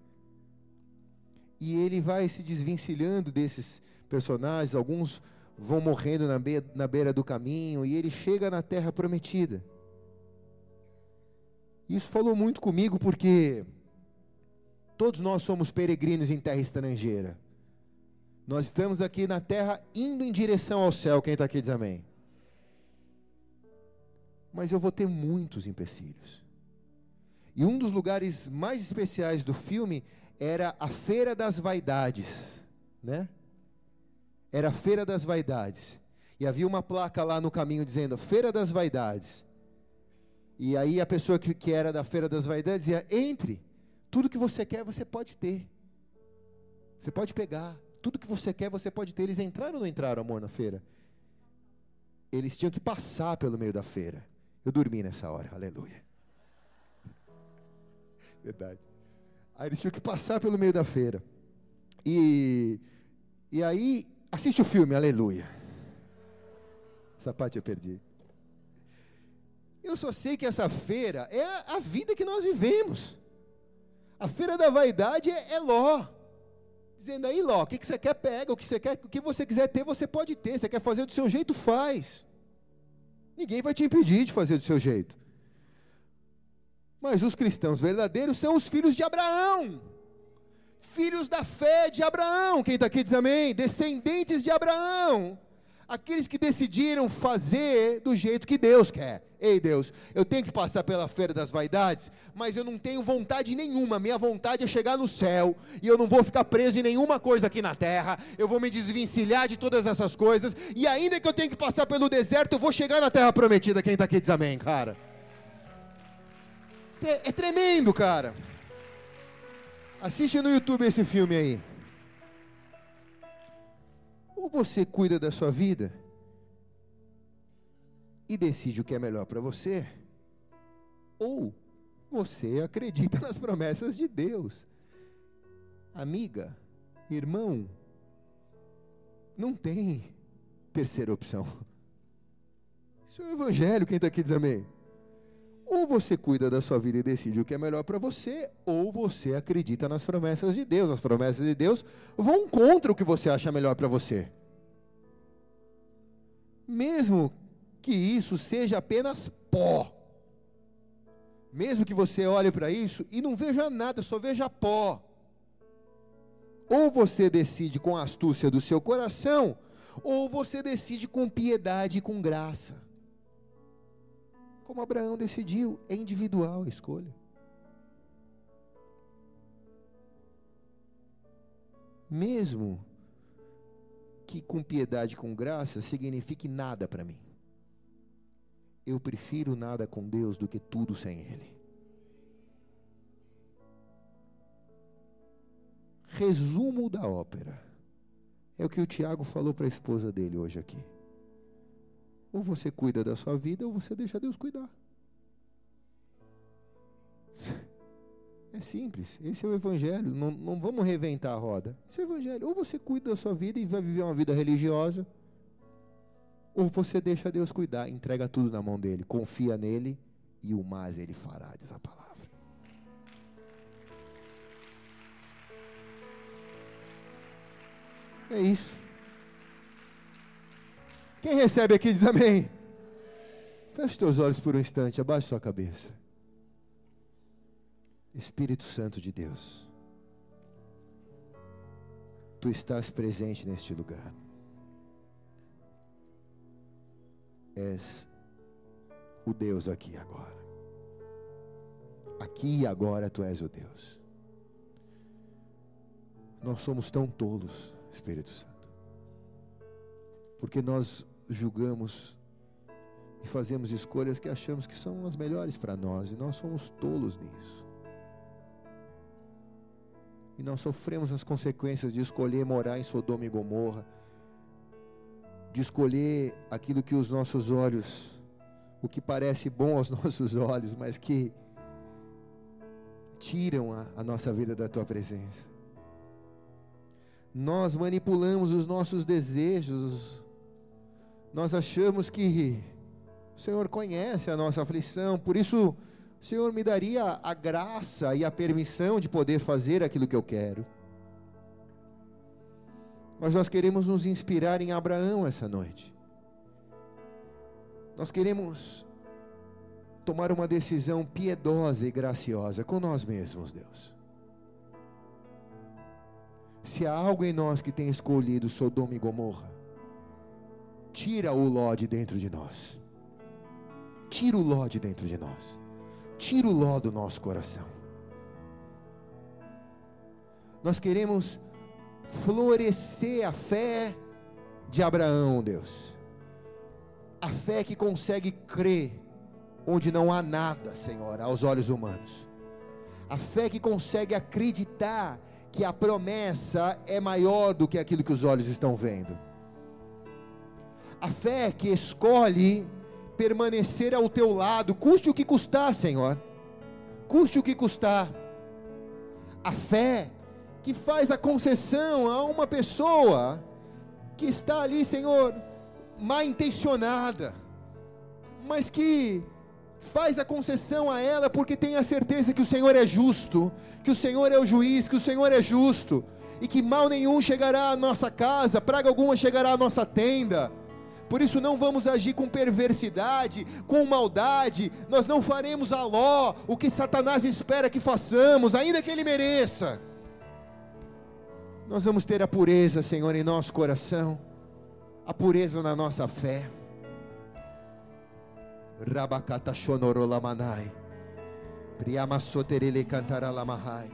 E ele vai se desvencilhando desses personagens. Alguns vão morrendo na beira, na beira do caminho, e ele chega na terra prometida. Isso falou muito comigo porque todos nós somos peregrinos em terra estrangeira. Nós estamos aqui na terra indo em direção ao céu. Quem está aqui diz amém. Mas eu vou ter muitos empecilhos. E um dos lugares mais especiais do filme era a Feira das Vaidades, né? Era a Feira das Vaidades. E havia uma placa lá no caminho dizendo Feira das Vaidades. E aí a pessoa que, que era da Feira das Vaidades dizia: entre, tudo que você quer você pode ter. Você pode pegar, tudo que você quer você pode ter. Eles entraram ou não entraram, amor, na feira? Eles tinham que passar pelo meio da feira. Eu dormi nessa hora, aleluia. Verdade. Aí eles tinham que passar pelo meio da feira. E, e aí Assiste o filme, aleluia. Essa parte eu perdi. Eu só sei que essa feira é a, vida que nós vivemos. A feira da vaidade é, é Ló. Dizendo aí, Ló, o que, que você quer, pega. O que, você quer, o que você quiser ter, você pode ter. Você quer fazer do seu jeito, faz. Ninguém vai te impedir de fazer do seu jeito. Mas os cristãos verdadeiros são os filhos de Abraão filhos da fé de Abraão. Quem está aqui diz amém? Descendentes de Abraão. Aqueles que decidiram fazer do jeito que Deus quer. Ei Deus, eu tenho que passar pela feira das vaidades, mas eu não tenho vontade nenhuma. Minha vontade é chegar no céu e eu não vou ficar preso em nenhuma coisa aqui na terra. Eu vou me desvencilhar de todas essas coisas e ainda que eu tenha que passar pelo deserto, eu vou chegar na terra prometida. Quem está aqui diz amém, cara. É tremendo, cara. Assiste no YouTube esse filme aí. Ou você cuida da sua vida e decide o que é melhor para você, ou você acredita nas promessas de Deus. Amiga, irmão, não tem terceira opção. Isso é o Evangelho, quem está aqui diz amém. Ou você cuida da sua vida e decide o que é melhor para você, ou você acredita nas promessas de Deus. As promessas de Deus vão contra o que você acha melhor para você. Mesmo que isso seja apenas pó. Mesmo que você olhe para isso e não veja nada, só veja pó. Ou você decide com a astúcia do seu coração, ou você decide com piedade e com graça como Abraão decidiu, é individual a escolha. Mesmo que com piedade, com graça, signifique nada para mim. Eu prefiro nada com Deus do que tudo sem Ele. Resumo da ópera. É o que o Tiago falou para a esposa dele hoje aqui. Ou você cuida da sua vida, ou você deixa Deus cuidar. É simples. Esse é o Evangelho. Não, não vamos reventar a roda. Esse é o Evangelho. Ou você cuida da sua vida e vai viver uma vida religiosa, ou você deixa Deus cuidar, entrega tudo na mão dele, confia nele e o mais ele fará, diz a palavra. É isso. Quem recebe aqui diz amém. Feche teus olhos por um instante, abaixe sua cabeça. Espírito Santo de Deus, tu estás presente neste lugar. És o Deus aqui agora. Aqui e agora tu és o Deus. Nós somos tão tolos, Espírito Santo, porque nós julgamos e fazemos escolhas que achamos que são as melhores para nós, e nós somos tolos nisso. E nós sofremos as consequências de escolher morar em Sodoma e Gomorra, de escolher aquilo que os nossos olhos, o que parece bom aos nossos olhos, mas que tiram a, a nossa vida da tua presença. Nós manipulamos os nossos desejos, nós achamos que o Senhor conhece a nossa aflição, por isso o Senhor me daria a graça e a permissão de poder fazer aquilo que eu quero. Mas nós queremos nos inspirar em Abraão essa noite. Nós queremos tomar uma decisão piedosa e graciosa com nós mesmos, Deus. Se há algo em nós que tem escolhido Sodoma e Gomorra, tira o Ló de dentro de nós. Tira o Ló de dentro de nós. Tira o Ló do nosso coração. Nós queremos florescer a fé de Abraão, Deus. A fé que consegue crer onde não há nada, Senhor, aos olhos humanos. A fé que consegue acreditar que a promessa é maior do que aquilo que os olhos estão vendo. A fé que escolhe permanecer ao teu lado, custe o que custar, Senhor. Custe o que custar. A fé que faz a concessão a uma pessoa que está ali, Senhor, mal intencionada, mas que faz a concessão a ela porque tem a certeza que o Senhor é justo, que o Senhor é o juiz, que o Senhor é justo, e que mal nenhum chegará à nossa casa, praga alguma chegará à nossa tenda. Por isso não vamos agir com perversidade, com maldade, nós não faremos a ló o que Satanás espera que façamos, ainda que ele mereça. Nós vamos ter a pureza, Senhor, em nosso coração, a pureza na nossa fé. Rabakata shonororamanai. Priamasoterele cantaralamahai.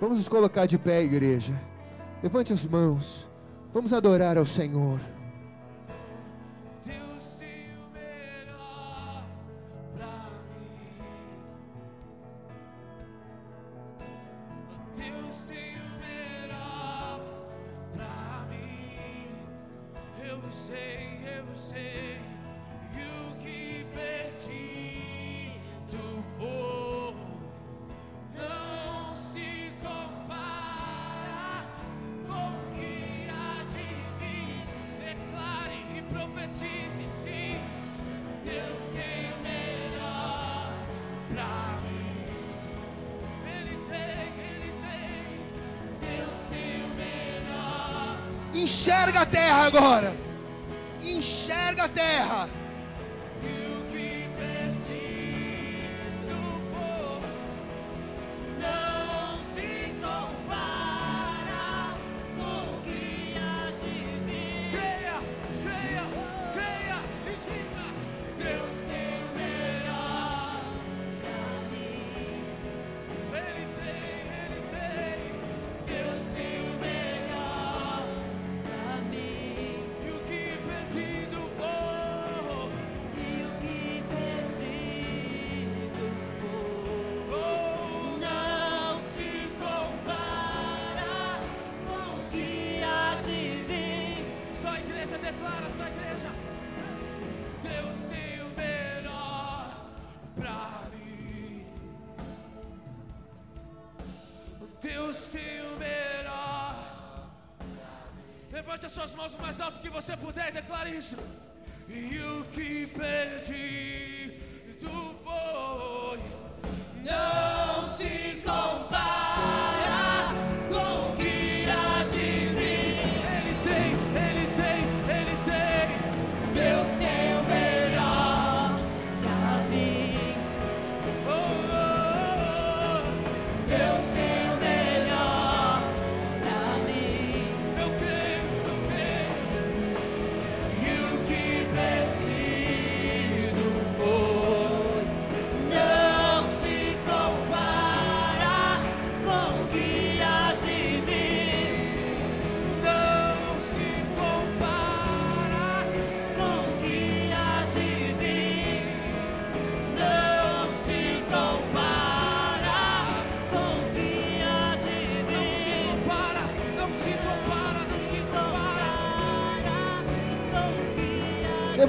Vamos nos colocar de pé, igreja. Levante as mãos. Vamos adorar ao Senhor. Oh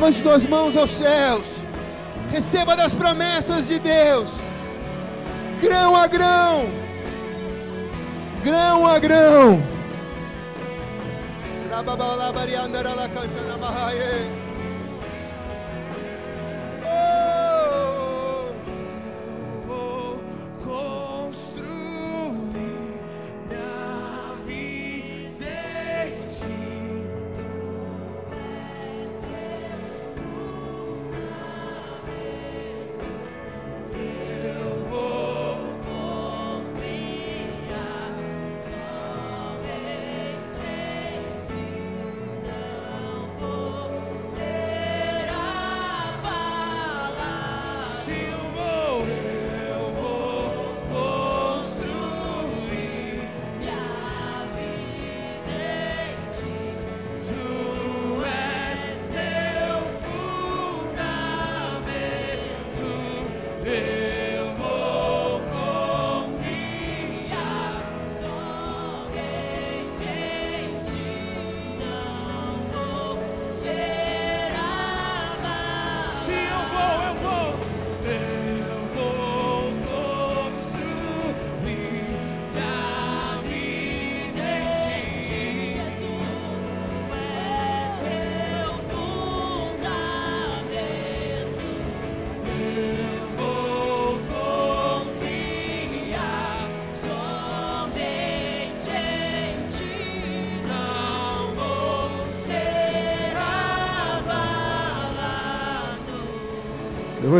Levante suas mãos aos céus. Receba das promessas de Deus. Grão a grão. Grão a grão. Amen.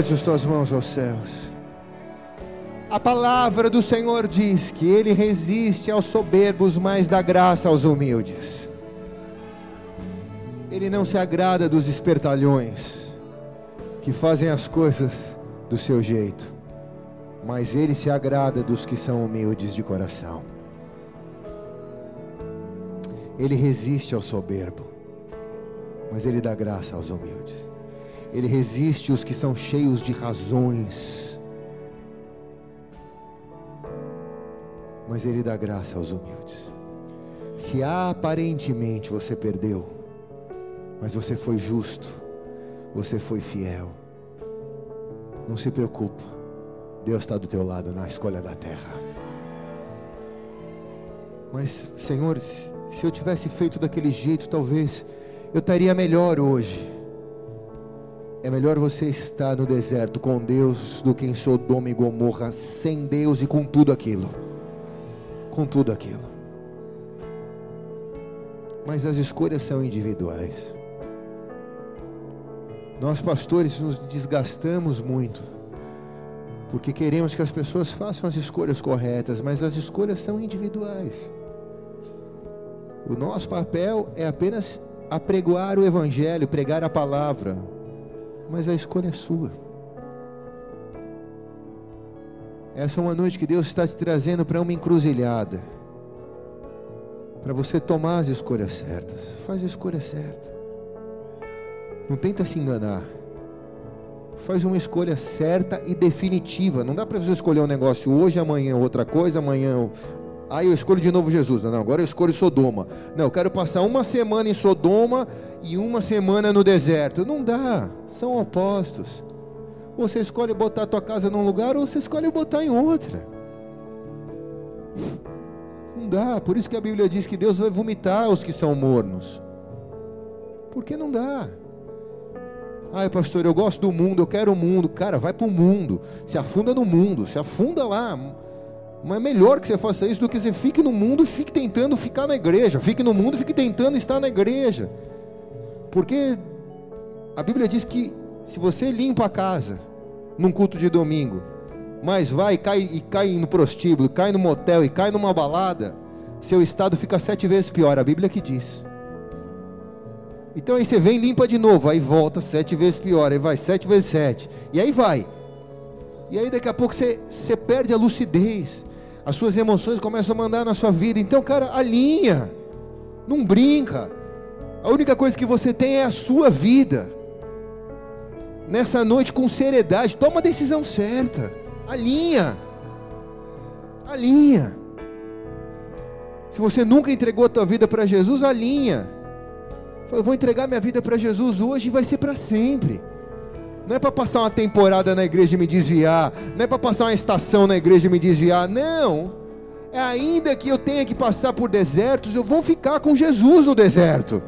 Levante as tuas mãos aos céus. A palavra do Senhor diz que Ele resiste aos soberbos, mas dá graça aos humildes. Ele não se agrada dos espertalhões, que fazem as coisas do seu jeito, mas Ele se agrada dos que são humildes de coração. Ele resiste ao soberbo, mas Ele dá graça aos humildes. Ele resiste os que são cheios de razões. Mas Ele dá graça aos humildes. Se aparentemente você perdeu, mas você foi justo, você foi fiel, não se preocupa, Deus está do teu lado na escolha da terra. Mas, Senhor, se eu tivesse feito daquele jeito, talvez eu estaria melhor hoje. É melhor você estar no deserto com Deus do que em Sodoma e Gomorra sem Deus e com tudo aquilo. Com tudo aquilo. Mas as escolhas são individuais. Nós pastores nos desgastamos muito porque queremos que as pessoas façam as escolhas corretas, mas as escolhas são individuais. O nosso papel é apenas apregoar o evangelho, pregar a palavra mas a escolha é sua. Essa é uma noite que Deus está te trazendo para uma encruzilhada, para você tomar as escolhas certas. Faz a escolha certa. Não tenta se enganar. Faz uma escolha certa e definitiva. Não dá para você escolher um negócio hoje, amanhã outra coisa, amanhã Aí eu escolho de novo Jesus. Não, agora eu escolho Sodoma. Não, eu quero passar uma semana em Sodoma e uma semana no deserto. Não dá, são opostos. Você escolhe botar a tua casa num lugar ou você escolhe botar em outra. Não dá, por isso que a Bíblia diz que Deus vai vomitar os que são mornos. Porque não dá. Ai, pastor, eu gosto do mundo, eu quero o mundo. Cara, vai para o mundo. Se afunda no mundo, se afunda lá. Mas é melhor que você faça isso do que você fique no mundo e fique tentando ficar na igreja. Fique no mundo e fique tentando estar na igreja. Porque a Bíblia diz que se você limpa a casa num culto de domingo, mas vai e cai, e cai no prostíbulo, cai no motel e cai numa balada, seu estado fica sete vezes pior. A Bíblia que diz. Então aí você vem limpa de novo, aí volta sete vezes pior, aí vai sete vezes sete, e aí vai. E aí daqui a pouco você, você perde a lucidez as suas emoções começam a mandar na sua vida. Então, cara, alinha, não brinca. A única coisa que você tem é a sua vida. Nessa noite, com seriedade, toma a decisão certa. Alinha, alinha. Se você nunca entregou a tua vida para Jesus, alinha. Eu vou entregar minha vida para Jesus hoje e vai ser para sempre. Não é para passar uma temporada na igreja e me desviar. Não é para passar uma estação na igreja e me desviar. Não. É ainda que eu tenha que passar por desertos, eu vou ficar com Jesus no deserto.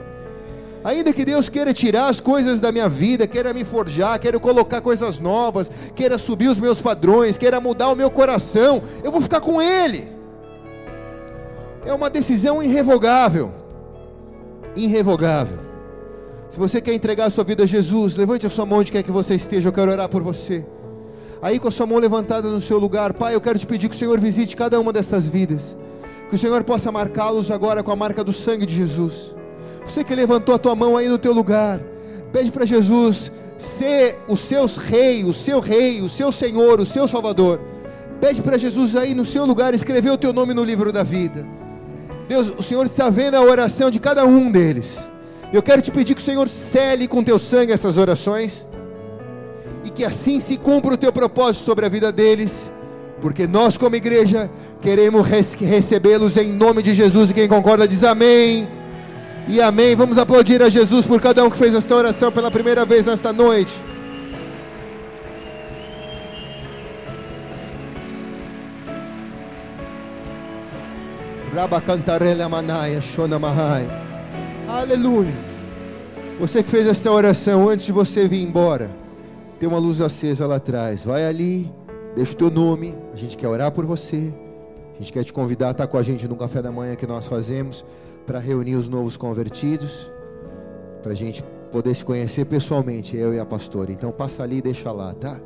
Ainda que Deus queira tirar as coisas da minha vida, queira me forjar, queira colocar coisas novas, queira subir os meus padrões, queira mudar o meu coração, eu vou ficar com Ele. É uma decisão irrevogável. Irrevogável. Se você quer entregar a sua vida a Jesus, levante a sua mão onde quer que você esteja, eu quero orar por você. Aí com a sua mão levantada no seu lugar, Pai, eu quero te pedir que o Senhor visite cada uma dessas vidas. Que o Senhor possa marcá-los agora com a marca do sangue de Jesus. Você que levantou a tua mão aí no teu lugar, pede para Jesus ser os seus rei, o seu rei, o seu Senhor, o seu Salvador. Pede para Jesus aí no seu lugar escrever o teu nome no livro da vida. Deus, o Senhor está vendo a oração de cada um deles. Eu quero te pedir que o Senhor cele com teu sangue essas orações e que assim se cumpra o teu propósito sobre a vida deles, porque nós, como igreja, queremos recebê-los em nome de Jesus. E quem concorda diz amém e amém. Vamos aplaudir a Jesus por cada um que fez esta oração pela primeira vez nesta noite. Aleluia. Você que fez esta oração antes de você vir embora, tem uma luz acesa lá atrás. Vai ali, deixa o teu nome. A gente quer orar por você. A gente quer te convidar a estar com a gente no café da manhã que nós fazemos para reunir os novos convertidos, para a gente poder se conhecer pessoalmente, eu e a pastora. Então passa ali e deixa lá, tá?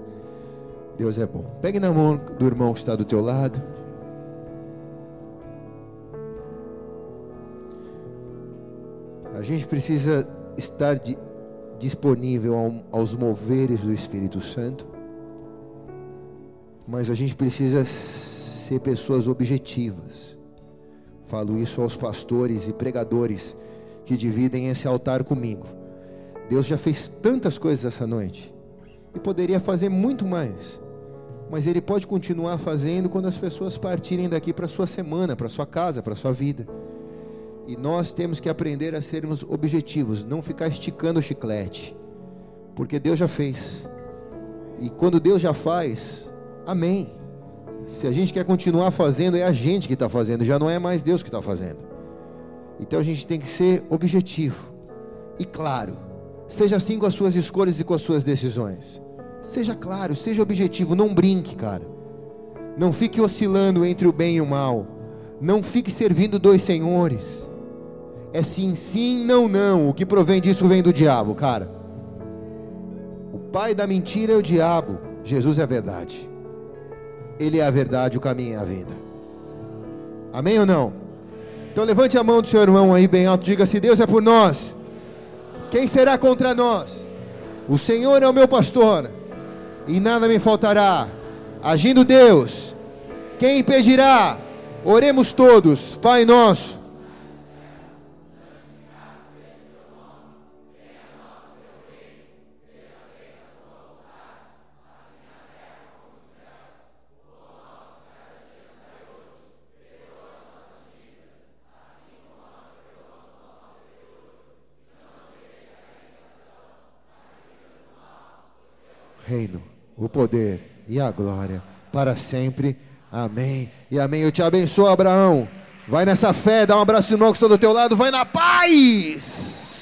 Deus é bom. Pegue na mão do irmão que está do teu lado. A gente precisa estar de, disponível aos moveres do Espírito Santo, mas a gente precisa ser pessoas objetivas. Falo isso aos pastores e pregadores que dividem esse altar comigo. Deus já fez tantas coisas essa noite e poderia fazer muito mais. Mas Ele pode continuar fazendo quando as pessoas partirem daqui para sua semana, para sua casa, para sua vida. E nós temos que aprender a sermos objetivos, não ficar esticando o chiclete, porque Deus já fez. E quando Deus já faz, amém. Se a gente quer continuar fazendo, é a gente que está fazendo, já não é mais Deus que está fazendo. Então a gente tem que ser objetivo e claro. Seja assim com as suas escolhas e com as suas decisões. Seja claro, seja objetivo, não brinque, cara. Não fique oscilando entre o bem e o mal. Não fique servindo dois senhores. É sim, sim, não, não. O que provém disso vem do diabo, cara. O pai da mentira é o diabo. Jesus é a verdade. Ele é a verdade, o caminho é a vida. Amém ou não? Então levante a mão do seu irmão aí bem alto, diga se Deus é por nós. Quem será contra nós? O Senhor é o meu pastor, e nada me faltará. Agindo Deus, quem impedirá? Oremos todos, Pai nosso o poder e a glória para sempre. Amém. E amém. Eu te abençoo, Abraão. Vai nessa fé, dá um abraço no irmão que está do teu lado. Vai na paz.